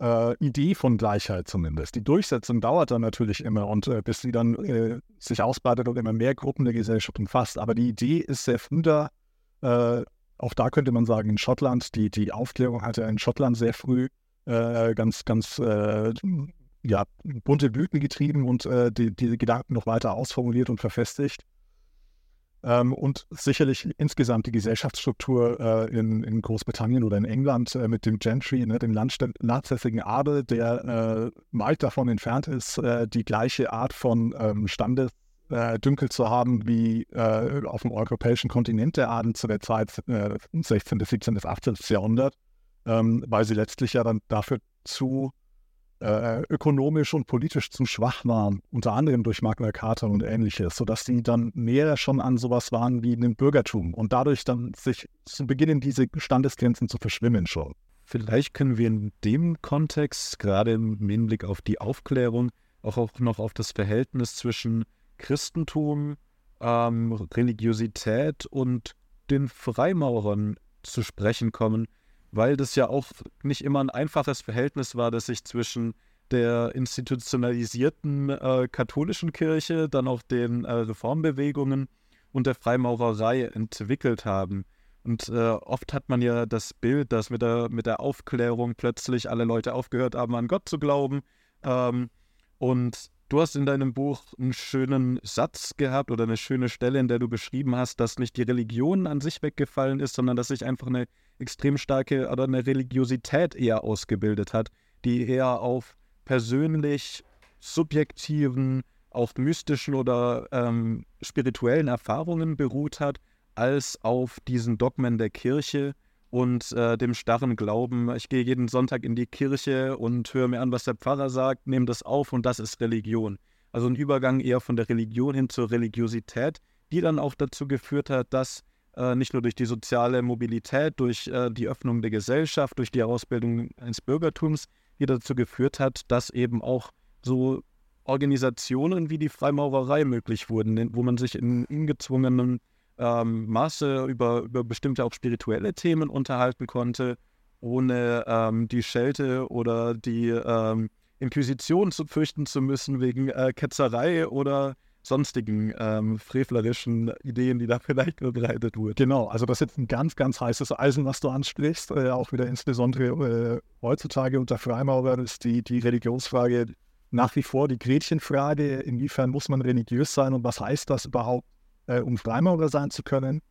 äh, Idee von Gleichheit zumindest. Die Durchsetzung dauert dann natürlich immer und äh, bis sie dann äh, sich ausbreitet und immer mehr Gruppen der Gesellschaft umfasst. Aber die Idee ist sehr früh da. Äh, auch da könnte man sagen, in Schottland, die, die Aufklärung hatte in Schottland sehr früh äh, ganz, ganz äh, ja, bunte Blüten getrieben und die, diese Gedanken noch weiter ausformuliert und verfestigt. Ähm, und sicherlich insgesamt die Gesellschaftsstruktur äh, in, in, Großbritannien oder in England äh, mit dem Gentry, ne, dem landsässigen Adel, der äh, weit davon entfernt ist, äh, die gleiche Art von ähm, Standesdünkel zu haben wie äh, auf dem europäischen Kontinent der Adel zu der Zeit 16., 17., 18. Jahrhundert, ähm, weil sie letztlich ja dann dafür zu äh, ökonomisch und politisch zu schwach waren, unter anderem durch Magna Carta und ähnliches, sodass die dann näher schon an sowas waren wie einem Bürgertum und dadurch dann sich zu beginnen, diese Standesgrenzen zu verschwimmen schon. Vielleicht können wir in dem Kontext, gerade im Hinblick auf die Aufklärung, auch, auch noch auf das Verhältnis zwischen Christentum, ähm, Religiosität und den Freimaurern zu sprechen kommen weil das ja auch nicht immer ein einfaches Verhältnis war, das sich zwischen der institutionalisierten äh, katholischen Kirche, dann auch den äh, Reformbewegungen und der Freimaurerei entwickelt haben. Und äh, oft hat man ja das Bild, dass mit der, mit der Aufklärung plötzlich alle Leute aufgehört haben, an Gott zu glauben. Ähm, und du hast in deinem Buch einen schönen Satz gehabt oder eine schöne Stelle, in der du beschrieben hast, dass nicht die Religion an sich weggefallen ist, sondern dass sich einfach eine extrem starke oder eine Religiosität eher ausgebildet hat, die eher auf persönlich subjektiven, auch mystischen oder ähm, spirituellen Erfahrungen beruht hat, als auf diesen Dogmen der Kirche und äh, dem starren Glauben, ich gehe jeden Sonntag in die Kirche und höre mir an, was der Pfarrer sagt, nehme das auf und das ist Religion. Also ein Übergang eher von der Religion hin zur Religiosität, die dann auch dazu geführt hat, dass äh, nicht nur durch die soziale Mobilität, durch äh, die Öffnung der Gesellschaft, durch die Herausbildung eines Bürgertums, die dazu geführt hat, dass eben auch so Organisationen wie die Freimaurerei möglich wurden, wo man sich in ungezwungenem ähm, Maße über, über bestimmte auch spirituelle Themen unterhalten konnte, ohne ähm, die Schelte oder die ähm, Inquisition zu fürchten zu müssen wegen äh, Ketzerei oder sonstigen ähm, frevlerischen Ideen, die da [LAUGHS] vielleicht verbreitet wurden. Genau, also das ist jetzt ein ganz, ganz heißes Eisen, was du ansprichst. Äh, auch wieder insbesondere äh, heutzutage unter Freimaurer ist die, die Religionsfrage nach wie vor die Gretchenfrage. Inwiefern muss man religiös sein und was heißt das überhaupt, äh, um Freimaurer sein zu können?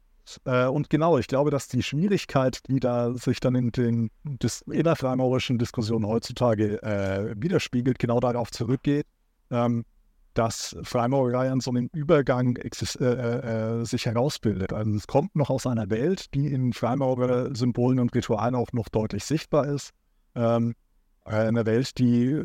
Äh, und genau, ich glaube, dass die Schwierigkeit, die da sich dann in den dis innerfreimaurischen Diskussionen heutzutage äh, widerspiegelt, genau darauf zurückgeht. Ähm, dass Freimaurerei an so einem Übergang äh, äh, äh, sich herausbildet. Also es kommt noch aus einer Welt, die in Freimaurer-Symbolen und Ritualen auch noch deutlich sichtbar ist. Ähm, eine Welt, die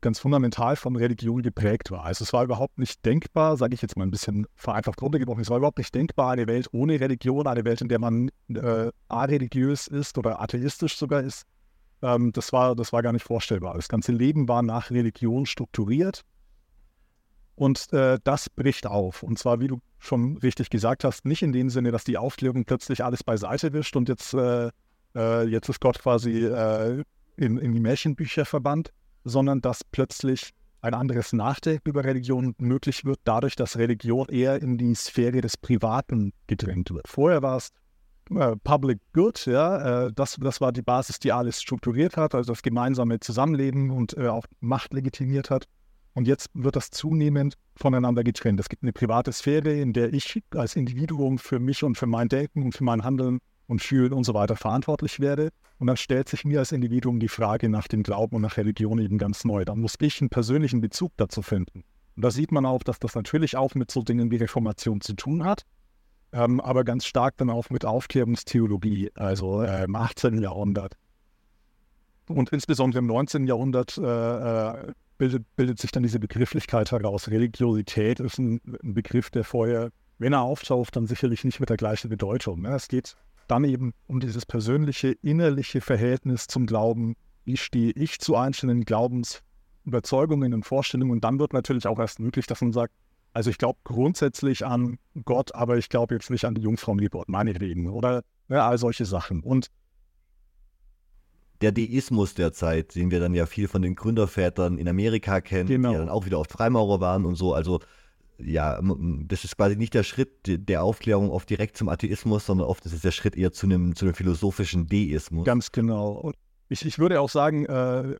ganz fundamental von Religion geprägt war. Also es war überhaupt nicht denkbar, sage ich jetzt mal ein bisschen vereinfacht runtergebrochen, es war überhaupt nicht denkbar, eine Welt ohne Religion, eine Welt, in der man äh, areligiös ist oder atheistisch sogar ist. Ähm, das, war, das war gar nicht vorstellbar. Das ganze Leben war nach Religion strukturiert und äh, das bricht auf. Und zwar, wie du schon richtig gesagt hast, nicht in dem Sinne, dass die Aufklärung plötzlich alles beiseite wischt und jetzt, äh, äh, jetzt ist Gott quasi äh, in, in die Märchenbücher verbannt, sondern dass plötzlich ein anderes Nachdenken über Religion möglich wird, dadurch, dass Religion eher in die Sphäre des Privaten gedrängt wird. Vorher war es äh, Public Good, ja, äh, das, das war die Basis, die alles strukturiert hat, also das gemeinsame Zusammenleben und äh, auch Macht legitimiert hat. Und jetzt wird das zunehmend voneinander getrennt. Es gibt eine private Sphäre, in der ich als Individuum für mich und für mein Denken und für mein Handeln und Fühlen und so weiter verantwortlich werde. Und dann stellt sich mir als Individuum die Frage nach dem Glauben und nach Religion eben ganz neu. Dann muss ich einen persönlichen Bezug dazu finden. Und da sieht man auch, dass das natürlich auch mit so Dingen wie Reformation zu tun hat, ähm, aber ganz stark dann auch mit Aufklärungstheologie, also äh, im 18. Jahrhundert. Und insbesondere im 19. Jahrhundert äh, äh bildet, bildet sich dann diese Begrifflichkeit heraus. Religiosität ist ein, ein, Begriff, der vorher, wenn er auftaucht, dann sicherlich nicht mit der gleichen Bedeutung. Ne? Es geht dann eben um dieses persönliche, innerliche Verhältnis zum Glauben. Wie stehe ich zu einzelnen Glaubensüberzeugungen und Vorstellungen? Und dann wird natürlich auch erst möglich, dass man sagt, also ich glaube grundsätzlich an Gott, aber ich glaube jetzt nicht an die Jungfrauengeburt, meinetwegen. Oder ja, all solche Sachen. Und der Deismus der Zeit, den wir dann ja viel von den Gründervätern in Amerika kennen, genau. die dann auch wieder oft Freimaurer waren und so. Also ja, das ist quasi nicht der Schritt der Aufklärung oft direkt zum Atheismus, sondern oft ist es der Schritt eher zu einem, zu einem philosophischen Deismus. Ganz genau. Und ich, ich würde auch sagen, äh,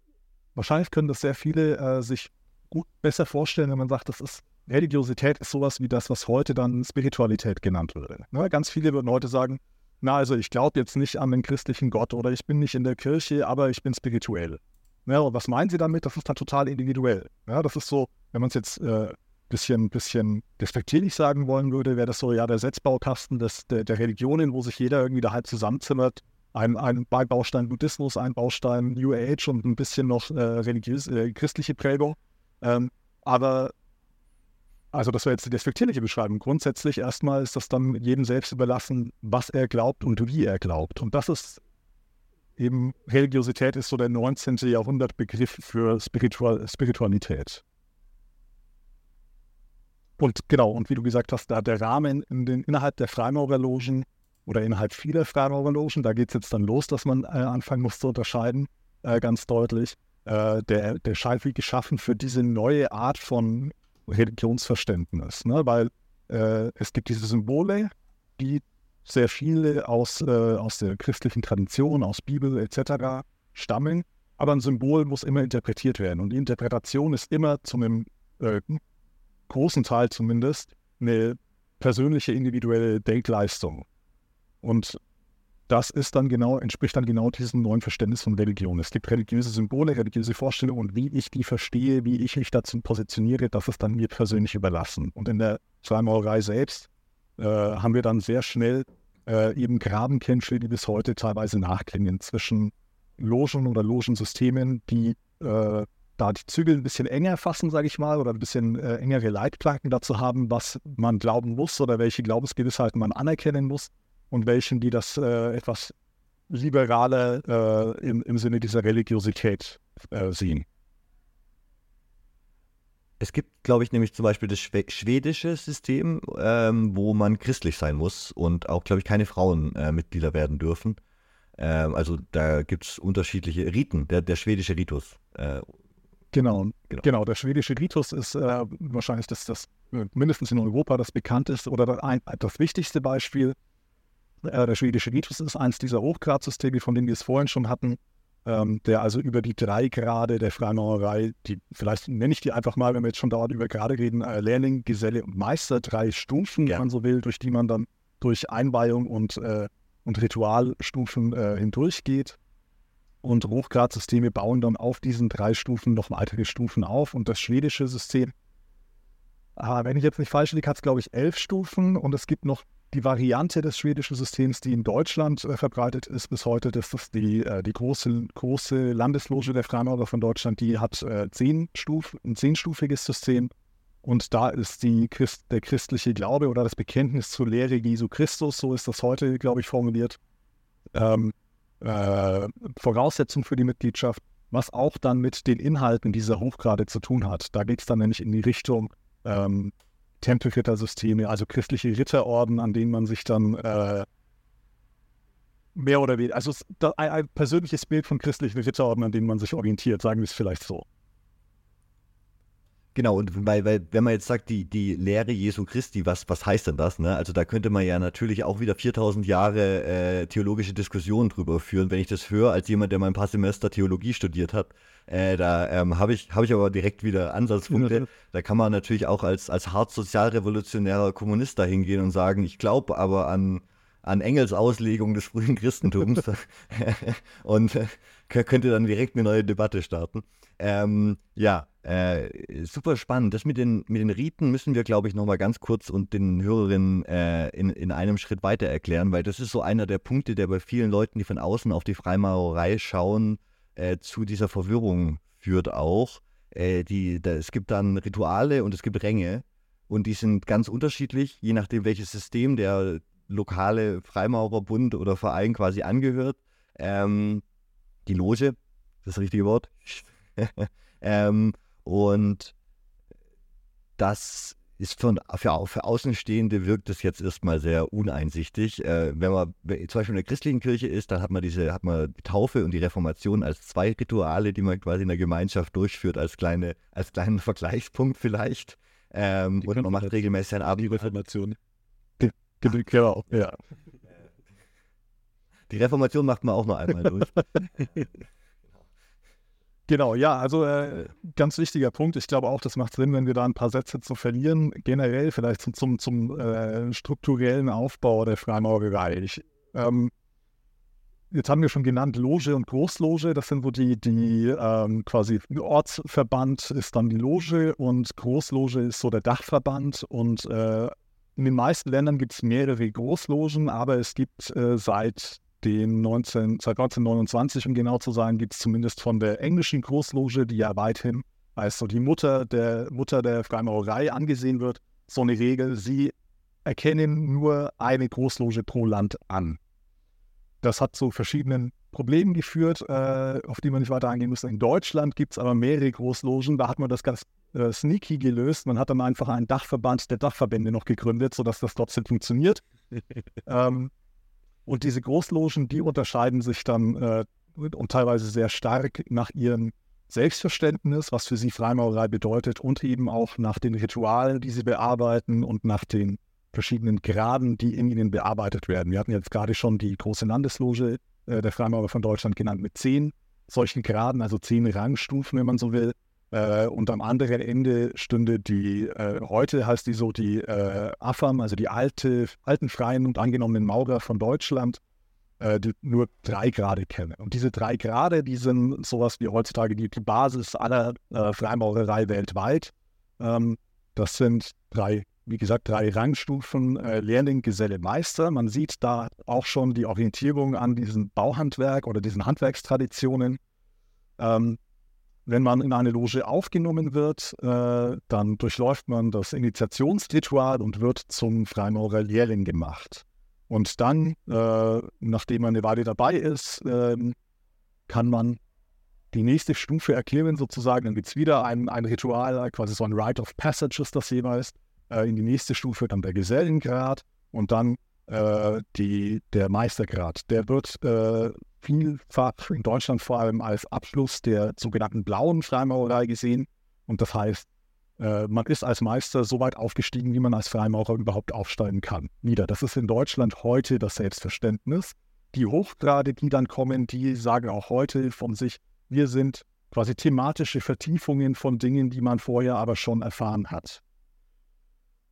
wahrscheinlich können das sehr viele äh, sich gut besser vorstellen, wenn man sagt, das ist Religiosität ist sowas wie das, was heute dann Spiritualität genannt würde. Ne? Ganz viele würden heute sagen, na, also ich glaube jetzt nicht an den christlichen Gott oder ich bin nicht in der Kirche, aber ich bin spirituell. Ja, und was meinen Sie damit? Das ist dann total individuell. Ja, das ist so, wenn man es jetzt äh, bisschen, bisschen despektierlich sagen wollen würde, wäre das so ja der Setzbaukasten des, der, der Religionen, wo sich jeder irgendwie da halb zusammenzimmert. Ein, ein Baustein Buddhismus, ein Baustein New Age und ein bisschen noch äh, religiös, äh, christliche Prägung. Ähm, aber also das wäre jetzt die despektierliche Beschreibung. Grundsätzlich erstmal ist das dann jedem selbst überlassen, was er glaubt und wie er glaubt. Und das ist eben, Religiosität ist so der 19. Jahrhundert Begriff für Spiritual, Spiritualität. Und genau, und wie du gesagt hast, da der Rahmen in den, innerhalb der Freimaurerlogen oder innerhalb vieler Freimaurerlogen, da geht es jetzt dann los, dass man äh, anfangen muss zu unterscheiden, äh, ganz deutlich. Äh, der, der scheint wie geschaffen für diese neue Art von Religionsverständnis, ne? weil äh, es gibt diese Symbole, die sehr viele aus, äh, aus der christlichen Tradition, aus Bibel etc. stammen, aber ein Symbol muss immer interpretiert werden und die Interpretation ist immer zu einem äh, großen Teil zumindest eine persönliche individuelle Denkleistung. Und das ist dann genau, entspricht dann genau diesem neuen Verständnis von Religion. Es gibt religiöse Symbole, religiöse Vorstellungen und wie ich die verstehe, wie ich mich dazu positioniere, das ist dann mir persönlich überlassen. Und in der Freimaurerei selbst äh, haben wir dann sehr schnell äh, eben Grabenkämpfe, die bis heute teilweise nachklingen zwischen Logen oder Logensystemen, die äh, da die Zügel ein bisschen enger fassen, sage ich mal, oder ein bisschen äh, engere Leitplanken dazu haben, was man glauben muss oder welche Glaubensgewissheiten man anerkennen muss und welchen, die das äh, etwas liberaler äh, im, im, Sinne dieser Religiosität äh, sehen. Es gibt, glaube ich, nämlich zum Beispiel das schwedische System, ähm, wo man christlich sein muss und auch, glaube ich, keine Frauen äh, Mitglieder werden dürfen. Ähm, also da gibt es unterschiedliche Riten, der, der schwedische Ritus. Äh, genau, genau, genau. Der schwedische Ritus ist äh, wahrscheinlich das, das mindestens in Europa das bekannteste oder das, ein, das wichtigste Beispiel äh, der schwedische Ritus ist eins dieser Hochgradsysteme, von denen wir es vorhin schon hatten, ähm, der also über die drei Grade der Freimaurerei, die vielleicht nenne ich die einfach mal, wenn wir jetzt schon dauernd über Grade reden, äh, Lehrling, Geselle und Meister, drei Stufen, ja. wenn man so will, durch die man dann durch Einweihung und, äh, und Ritualstufen äh, hindurchgeht. Und Hochgradsysteme bauen dann auf diesen drei Stufen noch weitere Stufen auf. Und das schwedische System, ah, wenn ich jetzt nicht falsch liege, hat es, glaube ich, elf Stufen und es gibt noch die Variante des schwedischen Systems, die in Deutschland äh, verbreitet ist bis heute, das ist die, äh, die große, große Landesloge der Freimaurer von Deutschland, die hat äh, zehn Stuf, ein zehnstufiges System. Und da ist die Christ, der christliche Glaube oder das Bekenntnis zur Lehre Jesu Christus, so ist das heute, glaube ich, formuliert, ähm, äh, Voraussetzung für die Mitgliedschaft, was auch dann mit den Inhalten dieser Hochgrade zu tun hat. Da geht es dann nämlich in die Richtung, ähm, Tempelrittersysteme, also christliche Ritterorden, an denen man sich dann äh, mehr oder weniger, also ein, ein, persönliches Bild von christlichen Ritterorden, an denen man sich orientiert, sagen wir es vielleicht so. Genau, und weil, weil, wenn man jetzt sagt, die, die Lehre Jesu Christi, was, was heißt denn das? Ne? Also da könnte man ja natürlich auch wieder 4000 Jahre äh, theologische Diskussionen drüber führen. Wenn ich das höre, als jemand, der mal ein paar Semester Theologie studiert hat, äh, da ähm, habe ich, hab ich aber direkt wieder Ansatzpunkte. Da kann man natürlich auch als, als hart sozialrevolutionärer Kommunist da hingehen und sagen, ich glaube aber an, an Engels Auslegung des frühen Christentums [LAUGHS] [LAUGHS] und könnte dann direkt eine neue Debatte starten. Ähm, ja, äh, super spannend. Das mit den, mit den Riten müssen wir, glaube ich, nochmal ganz kurz und den Hörerinnen äh, in, in einem Schritt weiter erklären, weil das ist so einer der Punkte, der bei vielen Leuten, die von außen auf die Freimaurerei schauen, äh, zu dieser Verwirrung führt auch. Äh, die, da, es gibt dann Rituale und es gibt Ränge und die sind ganz unterschiedlich, je nachdem, welches System der lokale Freimaurerbund oder Verein quasi angehört. Ähm, die Loge, das ist das richtige Wort. [LAUGHS] ähm, und das ist für, für, für Außenstehende wirkt es jetzt erstmal sehr uneinsichtig. Äh, wenn man zum Beispiel in der christlichen Kirche ist, dann hat man diese, hat man die Taufe und die Reformation als zwei Rituale, die man quasi in der Gemeinschaft durchführt, als kleine, als kleinen Vergleichspunkt vielleicht. Ähm, und man macht regelmäßig ein Abend. Die Reformation. Genau, ja. Die Reformation macht man auch noch einmal [LAUGHS] durch. Genau, ja, also äh, ganz wichtiger Punkt. Ich glaube auch, das macht Sinn, wenn wir da ein paar Sätze zu verlieren. Generell vielleicht zum, zum, zum äh, strukturellen Aufbau der Freimaurerei. Ich, ähm, jetzt haben wir schon genannt Loge und Großloge. Das sind so die, die ähm, quasi Ortsverband ist dann die Loge und Großloge ist so der Dachverband. Und äh, in den meisten Ländern gibt es mehrere Großlogen, aber es gibt äh, seit den 19, seit 1929, um genau zu sein, gibt es zumindest von der englischen Großloge, die ja weithin als so die Mutter der, Mutter der Freimaurerei angesehen wird, so eine Regel, sie erkennen nur eine Großloge pro Land an. Das hat zu verschiedenen Problemen geführt, äh, auf die man nicht weiter eingehen muss. In Deutschland gibt es aber mehrere Großlogen, da hat man das ganz äh, sneaky gelöst. Man hat dann einfach einen Dachverband der Dachverbände noch gegründet, sodass das trotzdem funktioniert. [LAUGHS] ähm, und diese Großlogen, die unterscheiden sich dann äh, und teilweise sehr stark nach ihrem Selbstverständnis, was für sie Freimaurerei bedeutet und eben auch nach den Ritualen, die sie bearbeiten und nach den verschiedenen Graden, die in ihnen bearbeitet werden. Wir hatten jetzt gerade schon die große Landesloge äh, der Freimaurer von Deutschland genannt mit zehn solchen Graden, also zehn Rangstufen, wenn man so will. Äh, und am anderen Ende stünde die, äh, heute heißt die so die äh, AFAM, also die alte, alten freien und angenommenen Maurer von Deutschland, äh, die nur drei Grade kennen. Und diese drei Grade, die sind sowas wie heutzutage die, die Basis aller äh, Freimaurerei weltweit. Ähm, das sind drei, wie gesagt, drei Rangstufen, äh, Lehrling, Geselle, Meister. Man sieht da auch schon die Orientierung an diesem Bauhandwerk oder diesen Handwerkstraditionen. Ähm, wenn man in eine Loge aufgenommen wird, äh, dann durchläuft man das Initiationsritual und wird zum Freimaurer-Lehrling gemacht. Und dann, äh, nachdem man eine Weile dabei ist, äh, kann man die nächste Stufe erklären sozusagen. Dann gibt es wieder ein, ein Ritual, quasi so ein Rite of Passage ist das jeweils. Äh, in die nächste Stufe dann der Gesellengrad und dann äh, die, der Meistergrad. Der wird äh, vielfach in Deutschland vor allem als Abschluss der sogenannten blauen Freimaurerei gesehen. Und das heißt, äh, man ist als Meister so weit aufgestiegen, wie man als Freimaurer überhaupt aufsteigen kann. Wieder, das ist in Deutschland heute das Selbstverständnis. Die Hochgrade, die dann kommen, die sagen auch heute von sich, wir sind quasi thematische Vertiefungen von Dingen, die man vorher aber schon erfahren hat.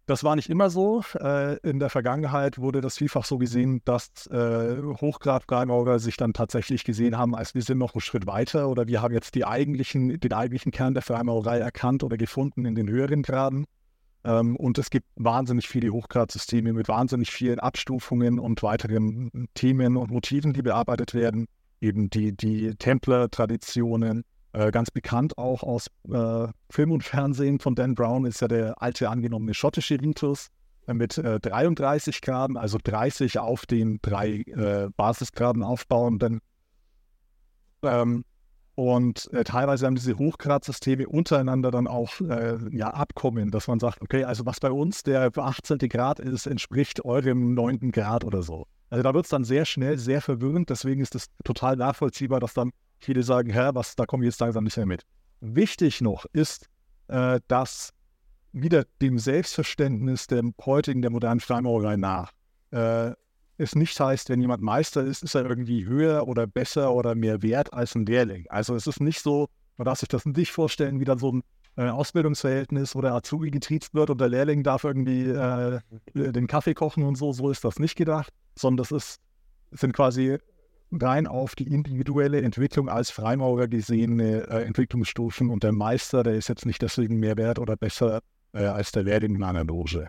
Das war nicht immer so. Äh, in der Vergangenheit wurde das vielfach so gesehen, dass äh, Hochgrad-Freimaurer sich dann tatsächlich gesehen haben, als wir sind noch einen Schritt weiter oder wir haben jetzt eigentlichen, den eigentlichen Kern der Freimaurerei erkannt oder gefunden in den höheren Graden. Ähm, und es gibt wahnsinnig viele Hochgradsysteme mit wahnsinnig vielen Abstufungen und weiteren Themen und Motiven, die bearbeitet werden. Eben die, die Templer-Traditionen, äh, ganz bekannt auch aus äh, Film und Fernsehen von Dan Brown ist ja der alte angenommene schottische Ritus äh, mit 33 Graden, also 30 auf den drei äh, Basisgraden aufbauenden. Ähm, und äh, teilweise haben diese Hochgradsysteme untereinander dann auch äh, ja, Abkommen, dass man sagt, okay, also was bei uns der 18. Grad ist, entspricht eurem 9. Grad oder so. Also da wird es dann sehr schnell sehr verwirrend, deswegen ist es total nachvollziehbar, dass dann Viele sagen, hä, was, da komme ich jetzt langsam nicht mehr mit. Wichtig noch ist, äh, dass wieder dem Selbstverständnis der heutigen, der modernen Freimaurerei nach, äh, es nicht heißt, wenn jemand Meister ist, ist er irgendwie höher oder besser oder mehr wert als ein Lehrling. Also es ist nicht so, man darf sich das nicht vorstellen, wie dann so ein äh, Ausbildungsverhältnis, wo der Azubi getriezt wird und der Lehrling darf irgendwie äh, den Kaffee kochen und so. So ist das nicht gedacht, sondern das ist, sind quasi rein auf die individuelle Entwicklung als Freimaurer gesehene äh, Entwicklungsstufen und der Meister, der ist jetzt nicht deswegen mehr wert oder besser äh, als der Lehrling in einer Loge.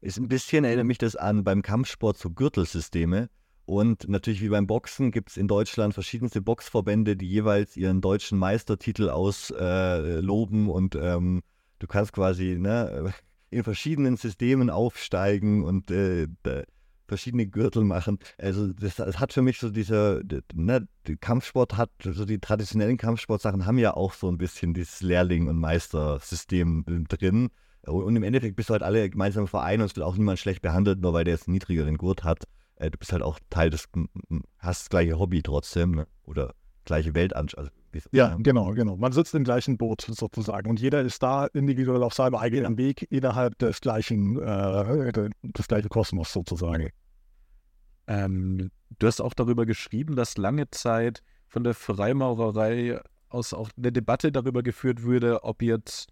Ist ein bisschen, erinnert mich das an beim Kampfsport so Gürtelsysteme. Und natürlich wie beim Boxen gibt es in Deutschland verschiedenste Boxverbände, die jeweils ihren deutschen Meistertitel ausloben äh, und ähm, du kannst quasi ne, in verschiedenen Systemen aufsteigen und äh, verschiedene Gürtel machen. Also das, das hat für mich so dieser, ne, Kampfsport hat, so die traditionellen Kampfsportsachen haben ja auch so ein bisschen dieses Lehrling- und Meistersystem drin. Und im Endeffekt bist du halt alle gemeinsam im Verein und es wird auch niemand schlecht behandelt, nur weil der jetzt einen niedrigeren Gurt hat. Äh, du bist halt auch Teil des, hast das gleiche Hobby trotzdem, ne? oder gleiche Weltanschauung. Also, ja, genau, genau. Man sitzt im gleichen Boot sozusagen und jeder ist da individuell auf seinem eigenen Weg innerhalb des gleichen, äh, des gleichen Kosmos sozusagen. Ähm, du hast auch darüber geschrieben, dass lange Zeit von der Freimaurerei aus auch eine Debatte darüber geführt wurde, ob jetzt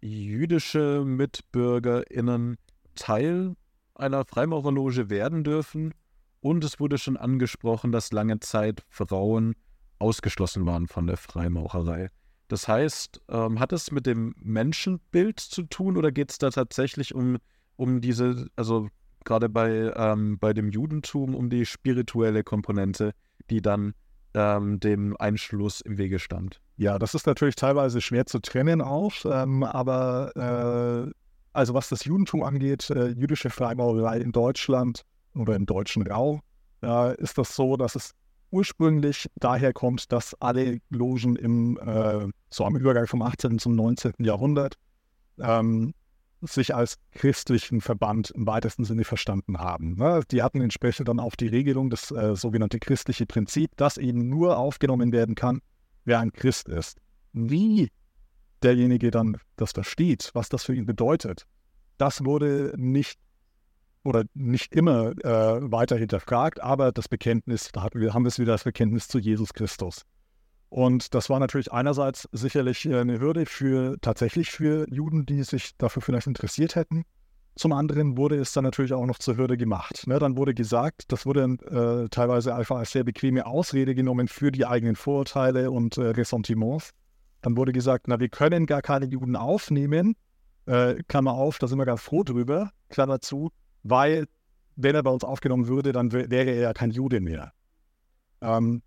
jüdische MitbürgerInnen Teil einer Freimaurerloge werden dürfen. Und es wurde schon angesprochen, dass lange Zeit Frauen ausgeschlossen waren von der Freimaurerei. Das heißt, ähm, hat es mit dem Menschenbild zu tun oder geht es da tatsächlich um, um diese, also gerade bei, ähm, bei dem Judentum, um die spirituelle Komponente, die dann ähm, dem Einschluss im Wege stand? Ja, das ist natürlich teilweise schwer zu trennen auch, ähm, aber äh, also was das Judentum angeht, äh, jüdische Freimaurerei in Deutschland oder im deutschen Raum, äh, ist das so, dass es ursprünglich daher kommt, dass alle Logen im, äh, so am Übergang vom 18. zum 19. Jahrhundert ähm, sich als christlichen Verband im weitesten Sinne verstanden haben. Ne? Die hatten entsprechend dann auch die Regelung, das äh, sogenannte christliche Prinzip, dass eben nur aufgenommen werden kann, wer ein Christ ist. Wie derjenige dann das versteht, was das für ihn bedeutet, das wurde nicht oder nicht immer äh, weiter hinterfragt, aber das Bekenntnis, da haben wir, wir wieder das Bekenntnis zu Jesus Christus. Und das war natürlich einerseits sicherlich äh, eine Hürde für tatsächlich für Juden, die sich dafür vielleicht interessiert hätten. Zum anderen wurde es dann natürlich auch noch zur Hürde gemacht. Ne, dann wurde gesagt, das wurde äh, teilweise einfach als sehr bequeme Ausrede genommen für die eigenen Vorurteile und äh, Ressentiments. Dann wurde gesagt, na, wir können gar keine Juden aufnehmen, äh, Klammer auf, da sind wir ganz froh drüber, Klammer zu, weil wenn er bei uns aufgenommen würde, dann wäre er ja kein Jude mehr. Ähm,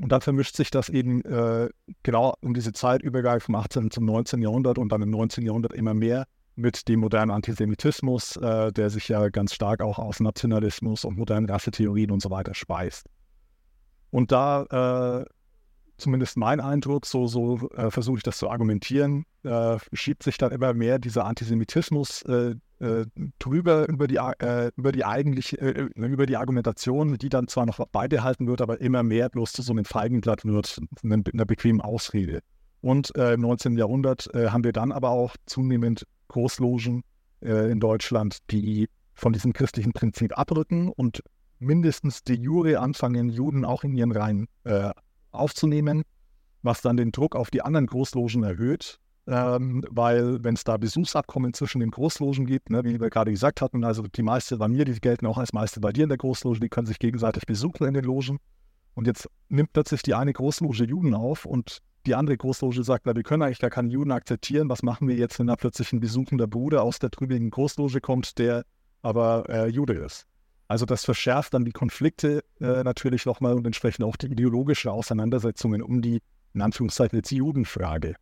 und dann vermischt sich das eben äh, genau um diese Zeitübergang vom 18. zum 19. Jahrhundert und dann im 19. Jahrhundert immer mehr mit dem modernen Antisemitismus, äh, der sich ja ganz stark auch aus Nationalismus und modernen Rassetheorien und so weiter speist. Und da, äh, zumindest mein Eindruck, so, so äh, versuche ich das zu argumentieren, äh, schiebt sich dann immer mehr dieser Antisemitismus äh, äh, drüber über die, äh, über die eigentliche, äh, über die Argumentation, die dann zwar noch beibehalten wird, aber immer mehr bloß zu so einem Feigenblatt wird, einer, einer bequemen Ausrede. Und äh, im 19. Jahrhundert äh, haben wir dann aber auch zunehmend Großlogen äh, in Deutschland, die von diesem christlichen Prinzip abrücken und mindestens de jure anfangen, Juden auch in ihren Reihen aufzunehmen, was dann den Druck auf die anderen Großlogen erhöht ähm, weil wenn es da Besuchsabkommen zwischen den Großlogen gibt, ne, wie wir gerade gesagt hatten, also die Meister bei mir, die gelten auch als Meister bei dir in der Großloge, die können sich gegenseitig besuchen in den Logen. Und jetzt nimmt plötzlich die eine Großloge Juden auf und die andere Großloge sagt, na, wir können eigentlich gar keine Juden akzeptieren. Was machen wir jetzt, wenn da plötzlich ein besuchender Bruder aus der drübigen Großloge kommt, der aber äh, Jude ist? Also das verschärft dann die Konflikte äh, natürlich nochmal und entsprechend auch die ideologische Auseinandersetzungen um die, in Anführungszeichen, jetzt Judenfrage.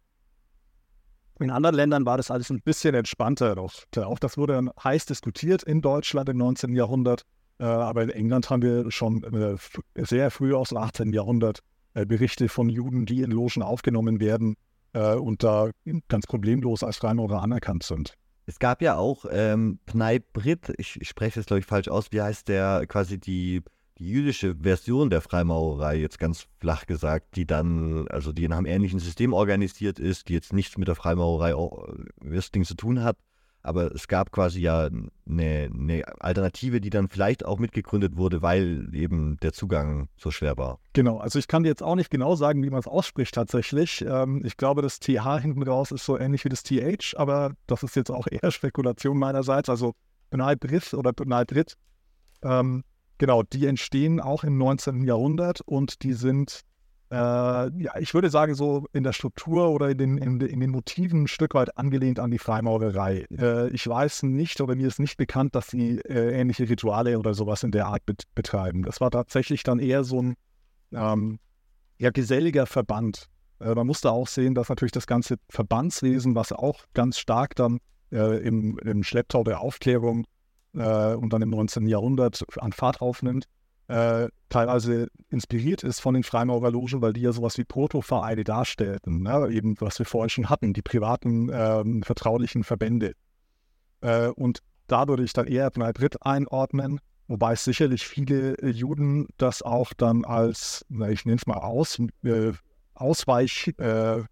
In anderen Ländern war das alles ein bisschen entspannter. Doch. Auch das wurde dann heiß diskutiert in Deutschland im 19. Jahrhundert. Äh, aber in England haben wir schon äh, sehr früh aus dem 18. Jahrhundert äh, Berichte von Juden, die in Logen aufgenommen werden und da ganz problemlos als Freimaurer anerkannt sind. Es gab ja auch ähm, Pnei Brit, ich, ich spreche das glaube ich falsch aus, wie heißt der quasi die die jüdische Version der Freimaurerei, jetzt ganz flach gesagt, die dann, also die in einem ähnlichen System organisiert ist, die jetzt nichts mit der Freimaurerei das Ding zu tun hat, aber es gab quasi ja eine, eine, Alternative, die dann vielleicht auch mitgegründet wurde, weil eben der Zugang so schwer war. Genau, also ich kann dir jetzt auch nicht genau sagen, wie man es ausspricht tatsächlich. Ähm, ich glaube, das TH hinten raus ist so ähnlich wie das TH, aber das ist jetzt auch eher [LAUGHS] Spekulation meinerseits. Also Benal Brit oder Benal Brit ähm, Genau, die entstehen auch im 19. Jahrhundert und die sind, äh, ja, ich würde sagen, so in der Struktur oder in den, in, in den Motiven ein Stück weit angelehnt an die Freimaurerei. Äh, ich weiß nicht oder mir ist nicht bekannt, dass sie äh, ähnliche Rituale oder sowas in der Art bet betreiben. Das war tatsächlich dann eher so ein ähm, ja, geselliger Verband. Äh, man musste auch sehen, dass natürlich das ganze Verbandswesen, was auch ganz stark dann äh, im, im Schlepptau der Aufklärung äh, und dann im 19. Jahrhundert an Fahrt aufnimmt, äh, teilweise inspiriert ist von den Freimaurerlogen, weil die ja sowas wie Protovereine darstellten, ne? eben was wir vorhin schon hatten, die privaten ähm, vertraulichen Verbände. Äh, und da würde ich dann eher Brit einordnen, wobei sicherlich viele äh, Juden das auch dann als, na, ich nenne es mal aus, äh, Ausweich äh,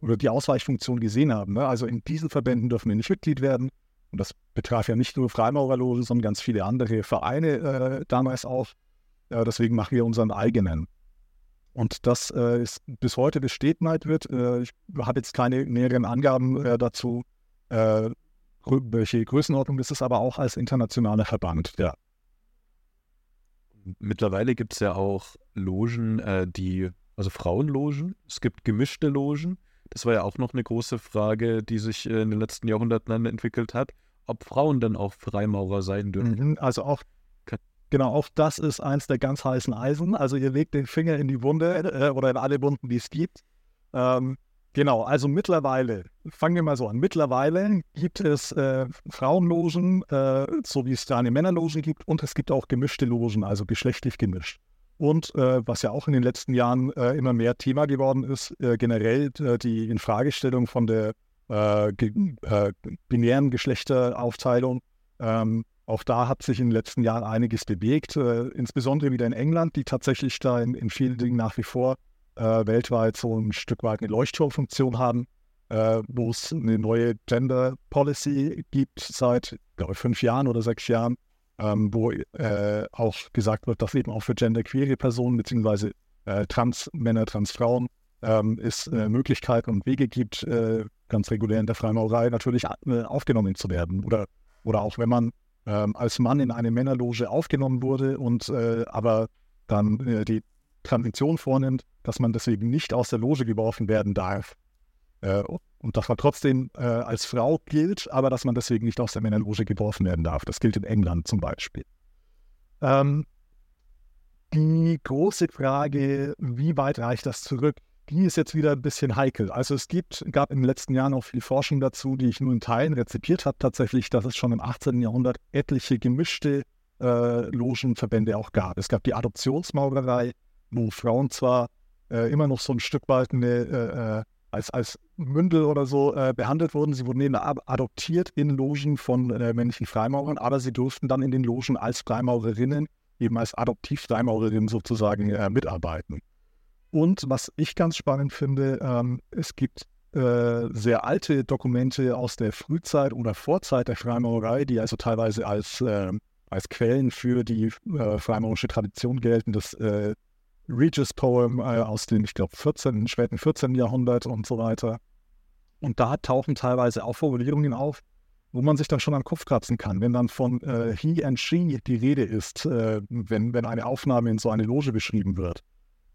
oder die Ausweichfunktion gesehen haben. Ne? Also in diesen Verbänden dürfen wir nicht Mitglied werden. Und das betraf ja nicht nur Freimaurerloge, sondern ganz viele andere Vereine äh, damals auch. Äh, deswegen machen wir unseren eigenen. Und das äh, ist bis heute besteht Neidwirt. Äh, ich habe jetzt keine näheren Angaben äh, dazu, äh, welche Größenordnung das ist, aber auch als internationaler Verband, ja. Mittlerweile gibt es ja auch Logen, die, also Frauenlogen. Es gibt gemischte Logen. Das war ja auch noch eine große Frage, die sich in den letzten Jahrhunderten entwickelt hat ob Frauen denn auch Freimaurer sein dürfen. Mhm, also auch, genau, auch das ist eins der ganz heißen Eisen. Also ihr legt den Finger in die Wunde äh, oder in alle Wunden, die es gibt. Ähm, genau, also mittlerweile, fangen wir mal so an, mittlerweile gibt es äh, Frauenlogen, äh, so wie es da eine Männerlogen gibt und es gibt auch gemischte Logen, also geschlechtlich gemischt. Und äh, was ja auch in den letzten Jahren äh, immer mehr Thema geworden ist, äh, generell die Infragestellung von der äh, äh, binären Geschlechteraufteilung. Ähm, auch da hat sich in den letzten Jahren einiges bewegt, äh, insbesondere wieder in England, die tatsächlich da in, in vielen Dingen nach wie vor äh, weltweit so ein Stück weit eine Leuchtturmfunktion haben, äh, wo es eine neue Gender Policy gibt seit, glaube ich, fünf Jahren oder sechs Jahren, ähm, wo äh, auch gesagt wird, dass eben auch für genderqueere Personen beziehungsweise Trans-Männer, Trans-Frauen ähm, es Möglichkeiten und Wege gibt, ganz regulär in der Freimaurerei natürlich äh, aufgenommen zu werden. Oder, oder auch wenn man ähm, als Mann in eine Männerloge aufgenommen wurde und äh, aber dann äh, die Transition vornimmt, dass man deswegen nicht aus der Loge geworfen werden darf. Äh, und dass man trotzdem äh, als Frau gilt, aber dass man deswegen nicht aus der Männerloge geworfen werden darf. Das gilt in England zum Beispiel. Ähm, die große Frage, wie weit reicht das zurück? Die ist jetzt wieder ein bisschen heikel. Also es gibt, gab in den letzten Jahren auch viel Forschung dazu, die ich nur in Teilen rezipiert habe, tatsächlich, dass es schon im 18. Jahrhundert etliche gemischte äh, Logenverbände auch gab. Es gab die Adoptionsmaurerei, wo Frauen zwar äh, immer noch so ein Stück weit eine, äh, äh als, als Mündel oder so äh, behandelt wurden. Sie wurden eben adoptiert in Logen von äh, männlichen Freimaurern, aber sie durften dann in den Logen als Freimaurerinnen, eben als Adoptiv-Freimaurerinnen sozusagen mitarbeiten. Und was ich ganz spannend finde, ähm, es gibt äh, sehr alte Dokumente aus der Frühzeit oder Vorzeit der Freimaurerei, die also teilweise als, äh, als Quellen für die äh, freimaurerische Tradition gelten. Das äh, Regis Poem äh, aus dem, ich glaube, 14., späten 14. Jahrhundert und so weiter. Und da tauchen teilweise auch Formulierungen auf, wo man sich dann schon am Kopf kratzen kann, wenn dann von äh, he and she die Rede ist, äh, wenn, wenn eine Aufnahme in so eine Loge beschrieben wird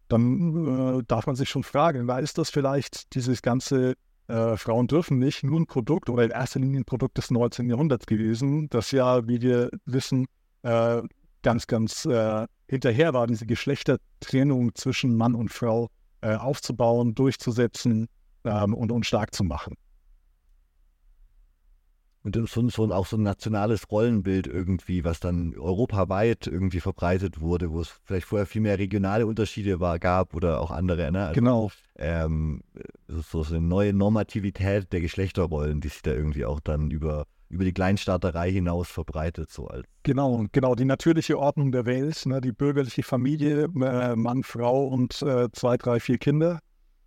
dann äh, darf man sich schon fragen, war ist das vielleicht dieses ganze äh, Frauen dürfen nicht nur ein Produkt oder in erster Linie ein Produkt des 19. Jahrhunderts gewesen, das ja, wie wir wissen, äh, ganz, ganz äh, hinterher war, diese Geschlechtertrennung zwischen Mann und Frau äh, aufzubauen, durchzusetzen ähm, und, und stark zu machen. Und so, so, auch so ein nationales Rollenbild irgendwie, was dann europaweit irgendwie verbreitet wurde, wo es vielleicht vorher viel mehr regionale Unterschiede war, gab oder auch andere. Ne? Also, genau. Ähm, so, so eine neue Normativität der Geschlechterrollen, die sich da irgendwie auch dann über, über die Kleinstaaterei hinaus verbreitet. So als. Genau, genau. Die natürliche Ordnung der Welt, ne? die bürgerliche Familie, äh, Mann, Frau und äh, zwei, drei, vier Kinder.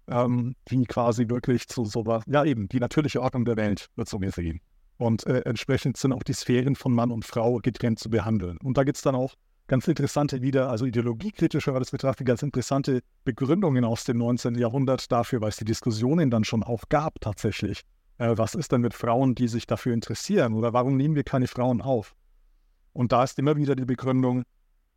Ähm, die quasi wirklich zu sowas, ja eben, die natürliche Ordnung der Welt wird so gesehen. Und äh, entsprechend sind auch die Sphären von Mann und Frau getrennt zu behandeln. Und da gibt es dann auch ganz interessante wieder, also ideologiekritischer das betrachtet, ganz interessante Begründungen aus dem 19. Jahrhundert dafür, weil es die Diskussionen dann schon auch gab tatsächlich. Äh, was ist denn mit Frauen, die sich dafür interessieren? Oder warum nehmen wir keine Frauen auf? Und da ist immer wieder die Begründung,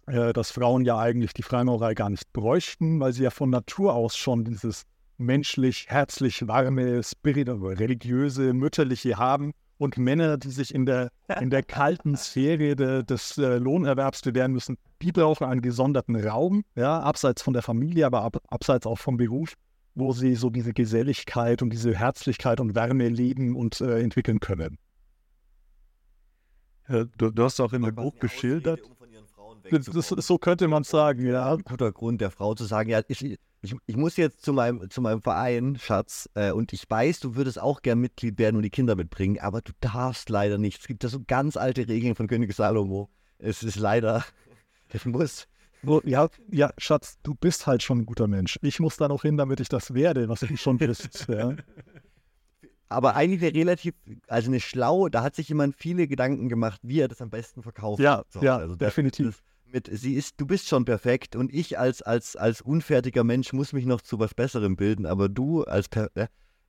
äh, dass Frauen ja eigentlich die Freimaurerei gar nicht bräuchten, weil sie ja von Natur aus schon dieses menschlich, herzlich warme, spirituelle, religiöse, mütterliche haben und Männer, die sich in der, in der kalten [LAUGHS] Sphäre de, des äh, Lohnerwerbs bewähren müssen, die brauchen einen gesonderten Raum, ja, abseits von der Familie, aber ab, abseits auch vom Beruf, wo sie so diese Geselligkeit und diese Herzlichkeit und Wärme leben und äh, entwickeln können. Du, du hast auch in dem Buch geschildert. Das, das, so könnte man sagen, ja. Guter Grund der Frau zu sagen, ja, ich, ich, ich muss jetzt zu meinem, zu meinem Verein, Schatz, äh, und ich weiß, du würdest auch gern Mitglied werden und die Kinder mitbringen, aber du darfst leider nicht. Es gibt da so ganz alte Regeln von König Salomo. Es ist leider, ich muss. Ja, ja, Schatz, du bist halt schon ein guter Mensch. Ich muss da noch hin, damit ich das werde, was ich schon bist. ja. Aber eigentlich eine relativ, also eine schlau, da hat sich jemand viele Gedanken gemacht, wie er das am besten verkauft. Ja, so, ja, also definitiv. Mit, sie ist, du bist schon perfekt und ich als, als, als unfertiger Mensch muss mich noch zu was Besserem bilden, aber du als,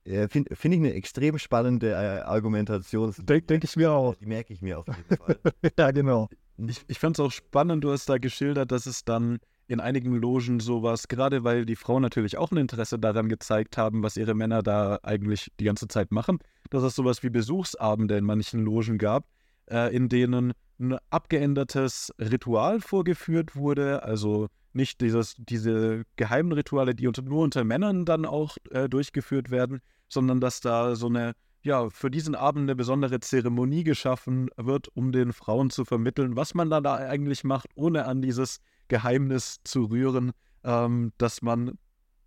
äh, finde find ich eine extrem spannende äh, Argumentation. Denke denk ich mir auch. Die merke ich mir auf jeden [LAUGHS] Fall. ja, genau. Ich, ich fand es auch spannend, du hast da geschildert, dass es dann in einigen Logen sowas, gerade weil die Frauen natürlich auch ein Interesse daran gezeigt haben, was ihre Männer da eigentlich die ganze Zeit machen, dass es sowas wie Besuchsabende in manchen Logen gab, äh, in denen ein abgeändertes Ritual vorgeführt wurde, also nicht dieses, diese geheimen Rituale, die unter, nur unter Männern dann auch äh, durchgeführt werden, sondern dass da so eine, ja, für diesen Abend eine besondere Zeremonie geschaffen wird, um den Frauen zu vermitteln, was man da, da eigentlich macht, ohne an dieses Geheimnis zu rühren, ähm, dass man,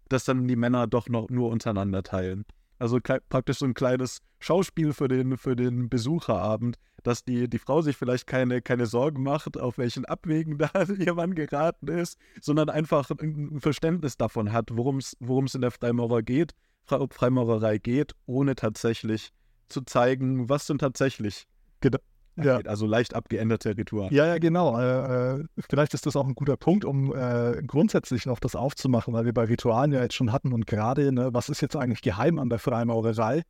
dass dann die Männer doch noch nur untereinander teilen. Also praktisch so ein kleines Schauspiel für den, für den Besucherabend, dass die, die Frau sich vielleicht keine, keine Sorgen macht, auf welchen Abwegen [LAUGHS] da ihr Mann geraten ist, sondern einfach ein Verständnis davon hat, worum es in der Freimaurer geht, Freimaurerei geht, ohne tatsächlich zu zeigen, was denn tatsächlich genau ja. Also leicht abgeänderte Ritual. Ja, ja, genau. Äh, äh, vielleicht ist das auch ein guter Punkt, um äh, grundsätzlich noch das aufzumachen, weil wir bei Ritualen ja jetzt schon hatten und gerade, ne, was ist jetzt eigentlich geheim an der Freimaurerei?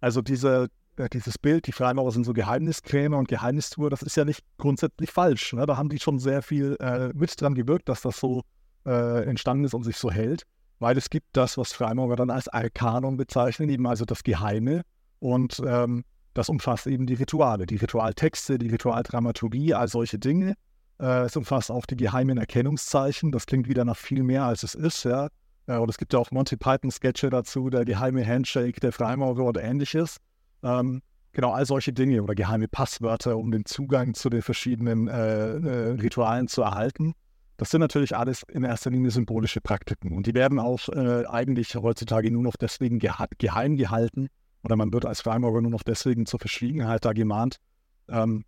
Also diese, äh, dieses Bild, die Freimaurer sind so Geheimniskrämer und Geheimnistour, das ist ja nicht grundsätzlich falsch. Ne? Da haben die schon sehr viel äh, mit dran gewirkt, dass das so äh, entstanden ist und sich so hält, weil es gibt das, was Freimaurer dann als Arkanon bezeichnen, eben also das Geheime. Und ähm, das umfasst eben die Rituale, die Ritualtexte, die Ritualdramaturgie, all solche Dinge. Äh, es umfasst auch die geheimen Erkennungszeichen. Das klingt wieder nach viel mehr, als es ist. Ja. Äh, und es gibt ja auch Monty Python-Sketche dazu, der geheime Handshake der Freimaurer oder ähnliches. Ähm, genau, all solche Dinge oder geheime Passwörter, um den Zugang zu den verschiedenen äh, äh, Ritualen zu erhalten. Das sind natürlich alles in erster Linie symbolische Praktiken. Und die werden auch äh, eigentlich heutzutage nur noch deswegen geheim gehalten, oder man wird als Freimaurer nur noch deswegen zur Verschwiegenheit da gemahnt. Ähm,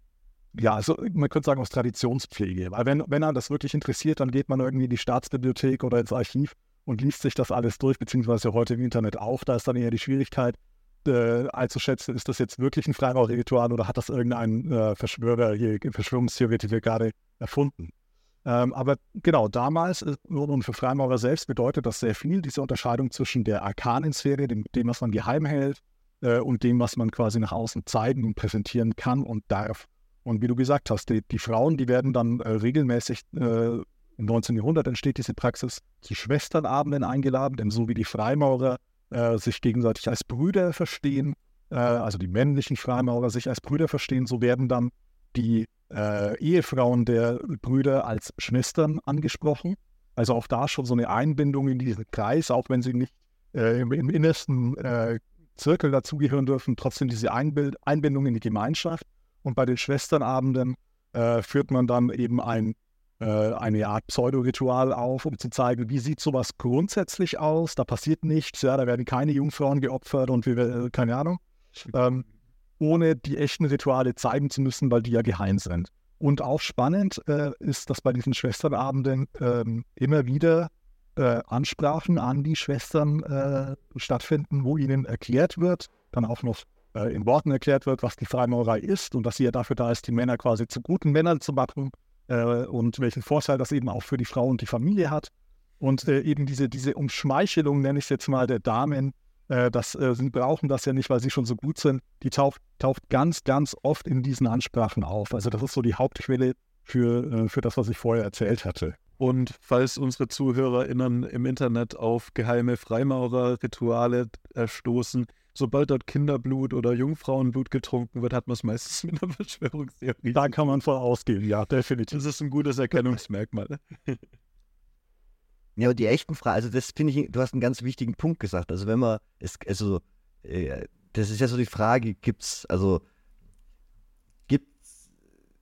ja, also man könnte sagen aus Traditionspflege. Weil wenn, wenn er das wirklich interessiert, dann geht man irgendwie in die Staatsbibliothek oder ins Archiv und liest sich das alles durch, beziehungsweise heute im Internet auch. Da ist dann eher die Schwierigkeit äh, einzuschätzen, ist das jetzt wirklich ein Freimaurerritual oder hat das irgendein äh, Verschwörer, hier, Verschwörungstheoretiker gerade erfunden? Ähm, aber genau, damals äh, und für Freimaurer selbst bedeutet das sehr viel, diese Unterscheidung zwischen der arkanen Sphäre, dem, dem was man geheim hält, äh, und dem, was man quasi nach außen zeigen und präsentieren kann und darf. Und wie du gesagt hast, die, die Frauen, die werden dann äh, regelmäßig, äh, im 19. Jahrhundert entsteht diese Praxis, zu Schwesternabenden eingeladen, denn so wie die Freimaurer äh, sich gegenseitig als Brüder verstehen, äh, also die männlichen Freimaurer sich als Brüder verstehen, so werden dann die äh, Ehefrauen der Brüder als Schwestern angesprochen. Also auch da schon so eine Einbindung in diesen Kreis, auch wenn sie nicht äh, im, im, innersten äh, Zirkel dazugehören dürfen, trotzdem diese Einbild Einbindung in die Gemeinschaft. Und bei den Schwesternabenden äh, führt man dann eben ein, äh, eine Art Pseudoritual auf, um zu zeigen, wie sieht sowas grundsätzlich aus. Da passiert nichts, ja, da werden keine Jungfrauen geopfert und wir, äh, keine Ahnung. Ähm, ohne die echten Rituale zeigen zu müssen, weil die ja geheim sind. Und auch spannend äh, ist, dass bei diesen Schwesternabenden ähm, immer wieder äh, Ansprachen an die Schwestern äh, stattfinden, wo ihnen erklärt wird, dann auch noch äh, in Worten erklärt wird, was die Freimaurerei ist und dass sie ja dafür da ist, die Männer quasi zu guten Männern zu machen äh, und welchen Vorteil das eben auch für die Frau und die Familie hat. Und äh, eben diese, diese Umschmeichelung, nenne ich es jetzt mal, der Damen, äh, das, sie brauchen das ja nicht, weil sie schon so gut sind, die taucht, taucht ganz, ganz oft in diesen Ansprachen auf. Also das ist so die Hauptquelle für, für das, was ich vorher erzählt hatte. Und falls unsere ZuhörerInnen im Internet auf geheime Freimaurer-Rituale stoßen, sobald dort Kinderblut oder Jungfrauenblut getrunken wird, hat man es meistens mit einer Verschwörungstheorie. Da kann man voll ausgehen, ja, definitiv. Das ist ein gutes Erkennungsmerkmal. Ja, und die echten Fragen, also das finde ich, du hast einen ganz wichtigen Punkt gesagt. Also wenn man, es, also, äh, das ist ja so die Frage, gibt es, also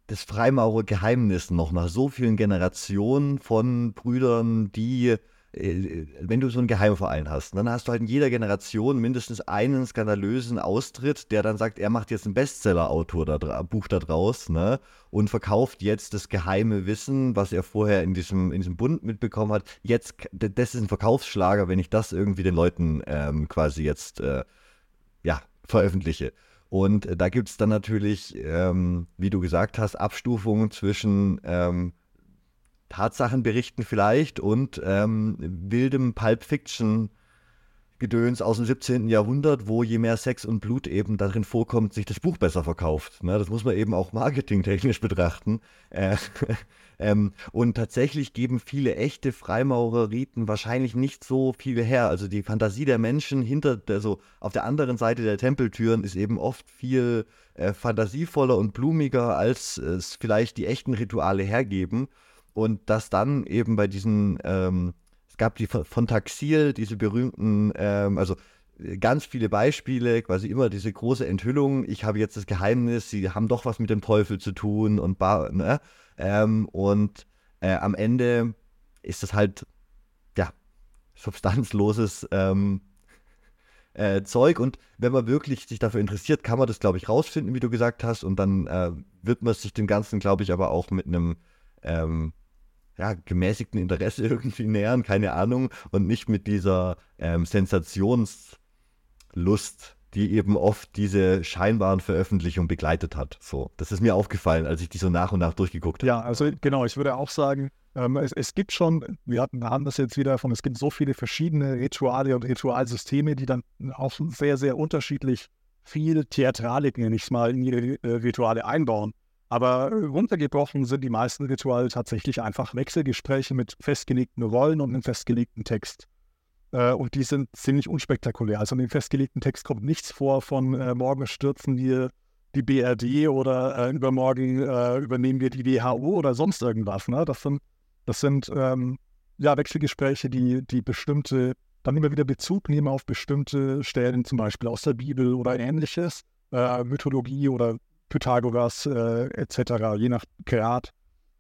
das Freimaurergeheimnis noch nach so vielen Generationen von Brüdern, die äh, wenn du so einen Geheimverein hast, dann hast du halt in jeder Generation mindestens einen skandalösen Austritt, der dann sagt, er macht jetzt ein Bestseller-Autor da, Buch da draus, ne? Und verkauft jetzt das geheime Wissen, was er vorher in diesem, in diesem Bund mitbekommen hat. Jetzt, das ist ein Verkaufsschlager, wenn ich das irgendwie den Leuten ähm, quasi jetzt, äh, ja, veröffentliche. Und äh, da gibt es dann natürlich, ähm, wie du gesagt hast, Abstufungen zwischen ähm, Tatsachen berichten vielleicht und ähm, wildem Pulp Fiction Gedöns aus dem 17. Jahrhundert, wo je mehr Sex und Blut eben darin vorkommt, sich das Buch besser verkauft. Ne? Das muss man eben auch marketingtechnisch betrachten. Äh, [LAUGHS] ähm, und tatsächlich geben viele echte Freimaureriten wahrscheinlich nicht so viel her. Also die Fantasie der Menschen hinter, also auf der anderen Seite der Tempeltüren ist eben oft viel äh, fantasievoller und blumiger, als es vielleicht die echten Rituale hergeben. Und dass dann eben bei diesen, ähm, es gab die von Taxil, diese berühmten, ähm, also äh, ganz viele Beispiele, quasi immer diese große Enthüllung, ich habe jetzt das Geheimnis, sie haben doch was mit dem Teufel zu tun und, ne? ähm, und äh, am Ende ist das halt, ja, substanzloses ähm, äh, Zeug und wenn man wirklich sich dafür interessiert, kann man das, glaube ich, rausfinden, wie du gesagt hast und dann äh, wird man sich dem Ganzen, glaube ich, aber auch mit einem ähm, ja, gemäßigten Interesse [LAUGHS] irgendwie nähern, keine Ahnung, und nicht mit dieser ähm, Sensationslust, die eben oft diese scheinbaren Veröffentlichungen begleitet hat. So, das ist mir aufgefallen, als ich die so nach und nach durchgeguckt habe. Ja, also genau, ich würde auch sagen, ähm, es, es, gibt schon, wir hatten, haben das jetzt wieder davon, es gibt so viele verschiedene Rituale und Ritualsysteme, die dann auch sehr, sehr unterschiedlich viel Theatralik, nenne ich es mal, in ihre äh, Rituale einbauen. Aber runtergebrochen sind die meisten Rituale tatsächlich einfach Wechselgespräche mit festgelegten Rollen und einem festgelegten Text. Äh, und die sind ziemlich unspektakulär. Also in dem festgelegten Text kommt nichts vor von äh, morgen stürzen wir die BRD oder äh, übermorgen äh, übernehmen wir die WHO oder sonst irgendwas. Ne? Das sind, das sind ähm, ja, Wechselgespräche, die, die bestimmte, dann immer wieder Bezug nehmen auf bestimmte Stellen, zum Beispiel aus der Bibel oder ähnliches, äh, Mythologie oder Pythagoras äh, etc., je nach Grad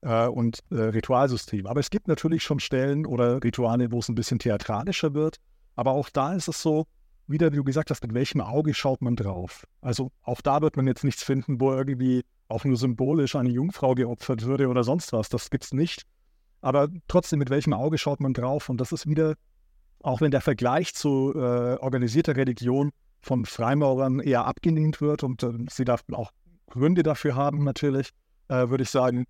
äh, und äh, Ritualsystem. Aber es gibt natürlich schon Stellen oder Rituale, wo es ein bisschen theatralischer wird. Aber auch da ist es so, wieder, wie du gesagt hast, mit welchem Auge schaut man drauf. Also auch da wird man jetzt nichts finden, wo irgendwie auch nur symbolisch eine Jungfrau geopfert würde oder sonst was. Das gibt es nicht. Aber trotzdem, mit welchem Auge schaut man drauf? Und das ist wieder, auch wenn der Vergleich zu äh, organisierter Religion von Freimaurern eher abgelehnt wird und äh, sie da auch Gründe dafür haben, natürlich, äh, würde ich sagen,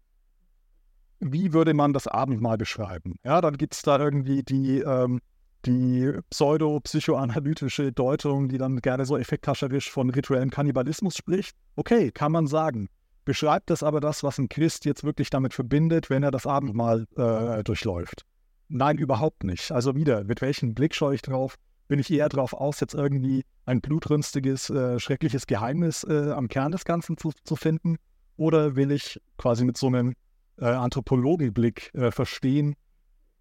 wie würde man das Abendmahl beschreiben? Ja, dann gibt es da irgendwie die, ähm, die pseudo-psychoanalytische Deutung, die dann gerne so effekthascherisch von rituellem Kannibalismus spricht. Okay, kann man sagen. Beschreibt das aber das, was ein Christ jetzt wirklich damit verbindet, wenn er das Abendmahl äh, durchläuft? Nein, überhaupt nicht. Also wieder, mit welchem Blick schaue ich drauf? Bin ich eher darauf aus, jetzt irgendwie ein blutrünstiges, äh, schreckliches Geheimnis äh, am Kern des Ganzen zu, zu, finden? Oder will ich quasi mit so einem äh, Anthropologieblick äh, verstehen,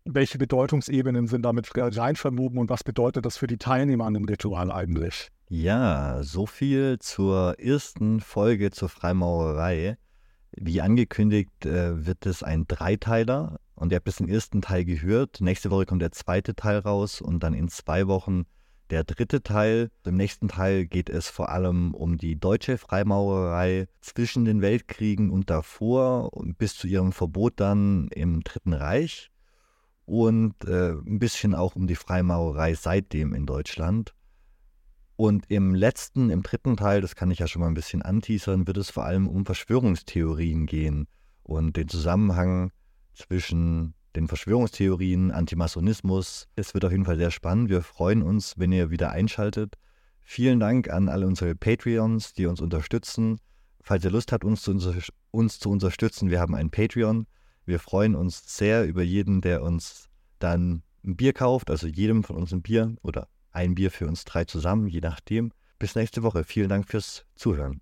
welche Bedeutungsebenen sind damit rein verwoben und was bedeutet das für die Teilnehmer an dem Ritual eigentlich? Ja, so viel zur ersten Folge zur Freimaurerei. Wie angekündigt äh, wird es ein Dreiteiler und ihr habt jetzt den ersten Teil gehört. Nächste Woche kommt der zweite Teil raus und dann in zwei Wochen der dritte Teil. Im nächsten Teil geht es vor allem um die deutsche Freimaurerei zwischen den Weltkriegen und davor bis zu ihrem Verbot dann im Dritten Reich und äh, ein bisschen auch um die Freimaurerei seitdem in Deutschland. Und im letzten, im dritten Teil, das kann ich ja schon mal ein bisschen anteasern, wird es vor allem um Verschwörungstheorien gehen und den Zusammenhang zwischen den Verschwörungstheorien, Antimasonismus. Es wird auf jeden Fall sehr spannend. Wir freuen uns, wenn ihr wieder einschaltet. Vielen Dank an alle unsere Patreons, die uns unterstützen. Falls ihr Lust habt, uns zu, uns zu unterstützen, wir haben einen Patreon. Wir freuen uns sehr über jeden, der uns dann ein Bier kauft, also jedem von uns ein Bier oder ein Bier für uns drei zusammen, je nachdem. Bis nächste Woche. Vielen Dank fürs Zuhören.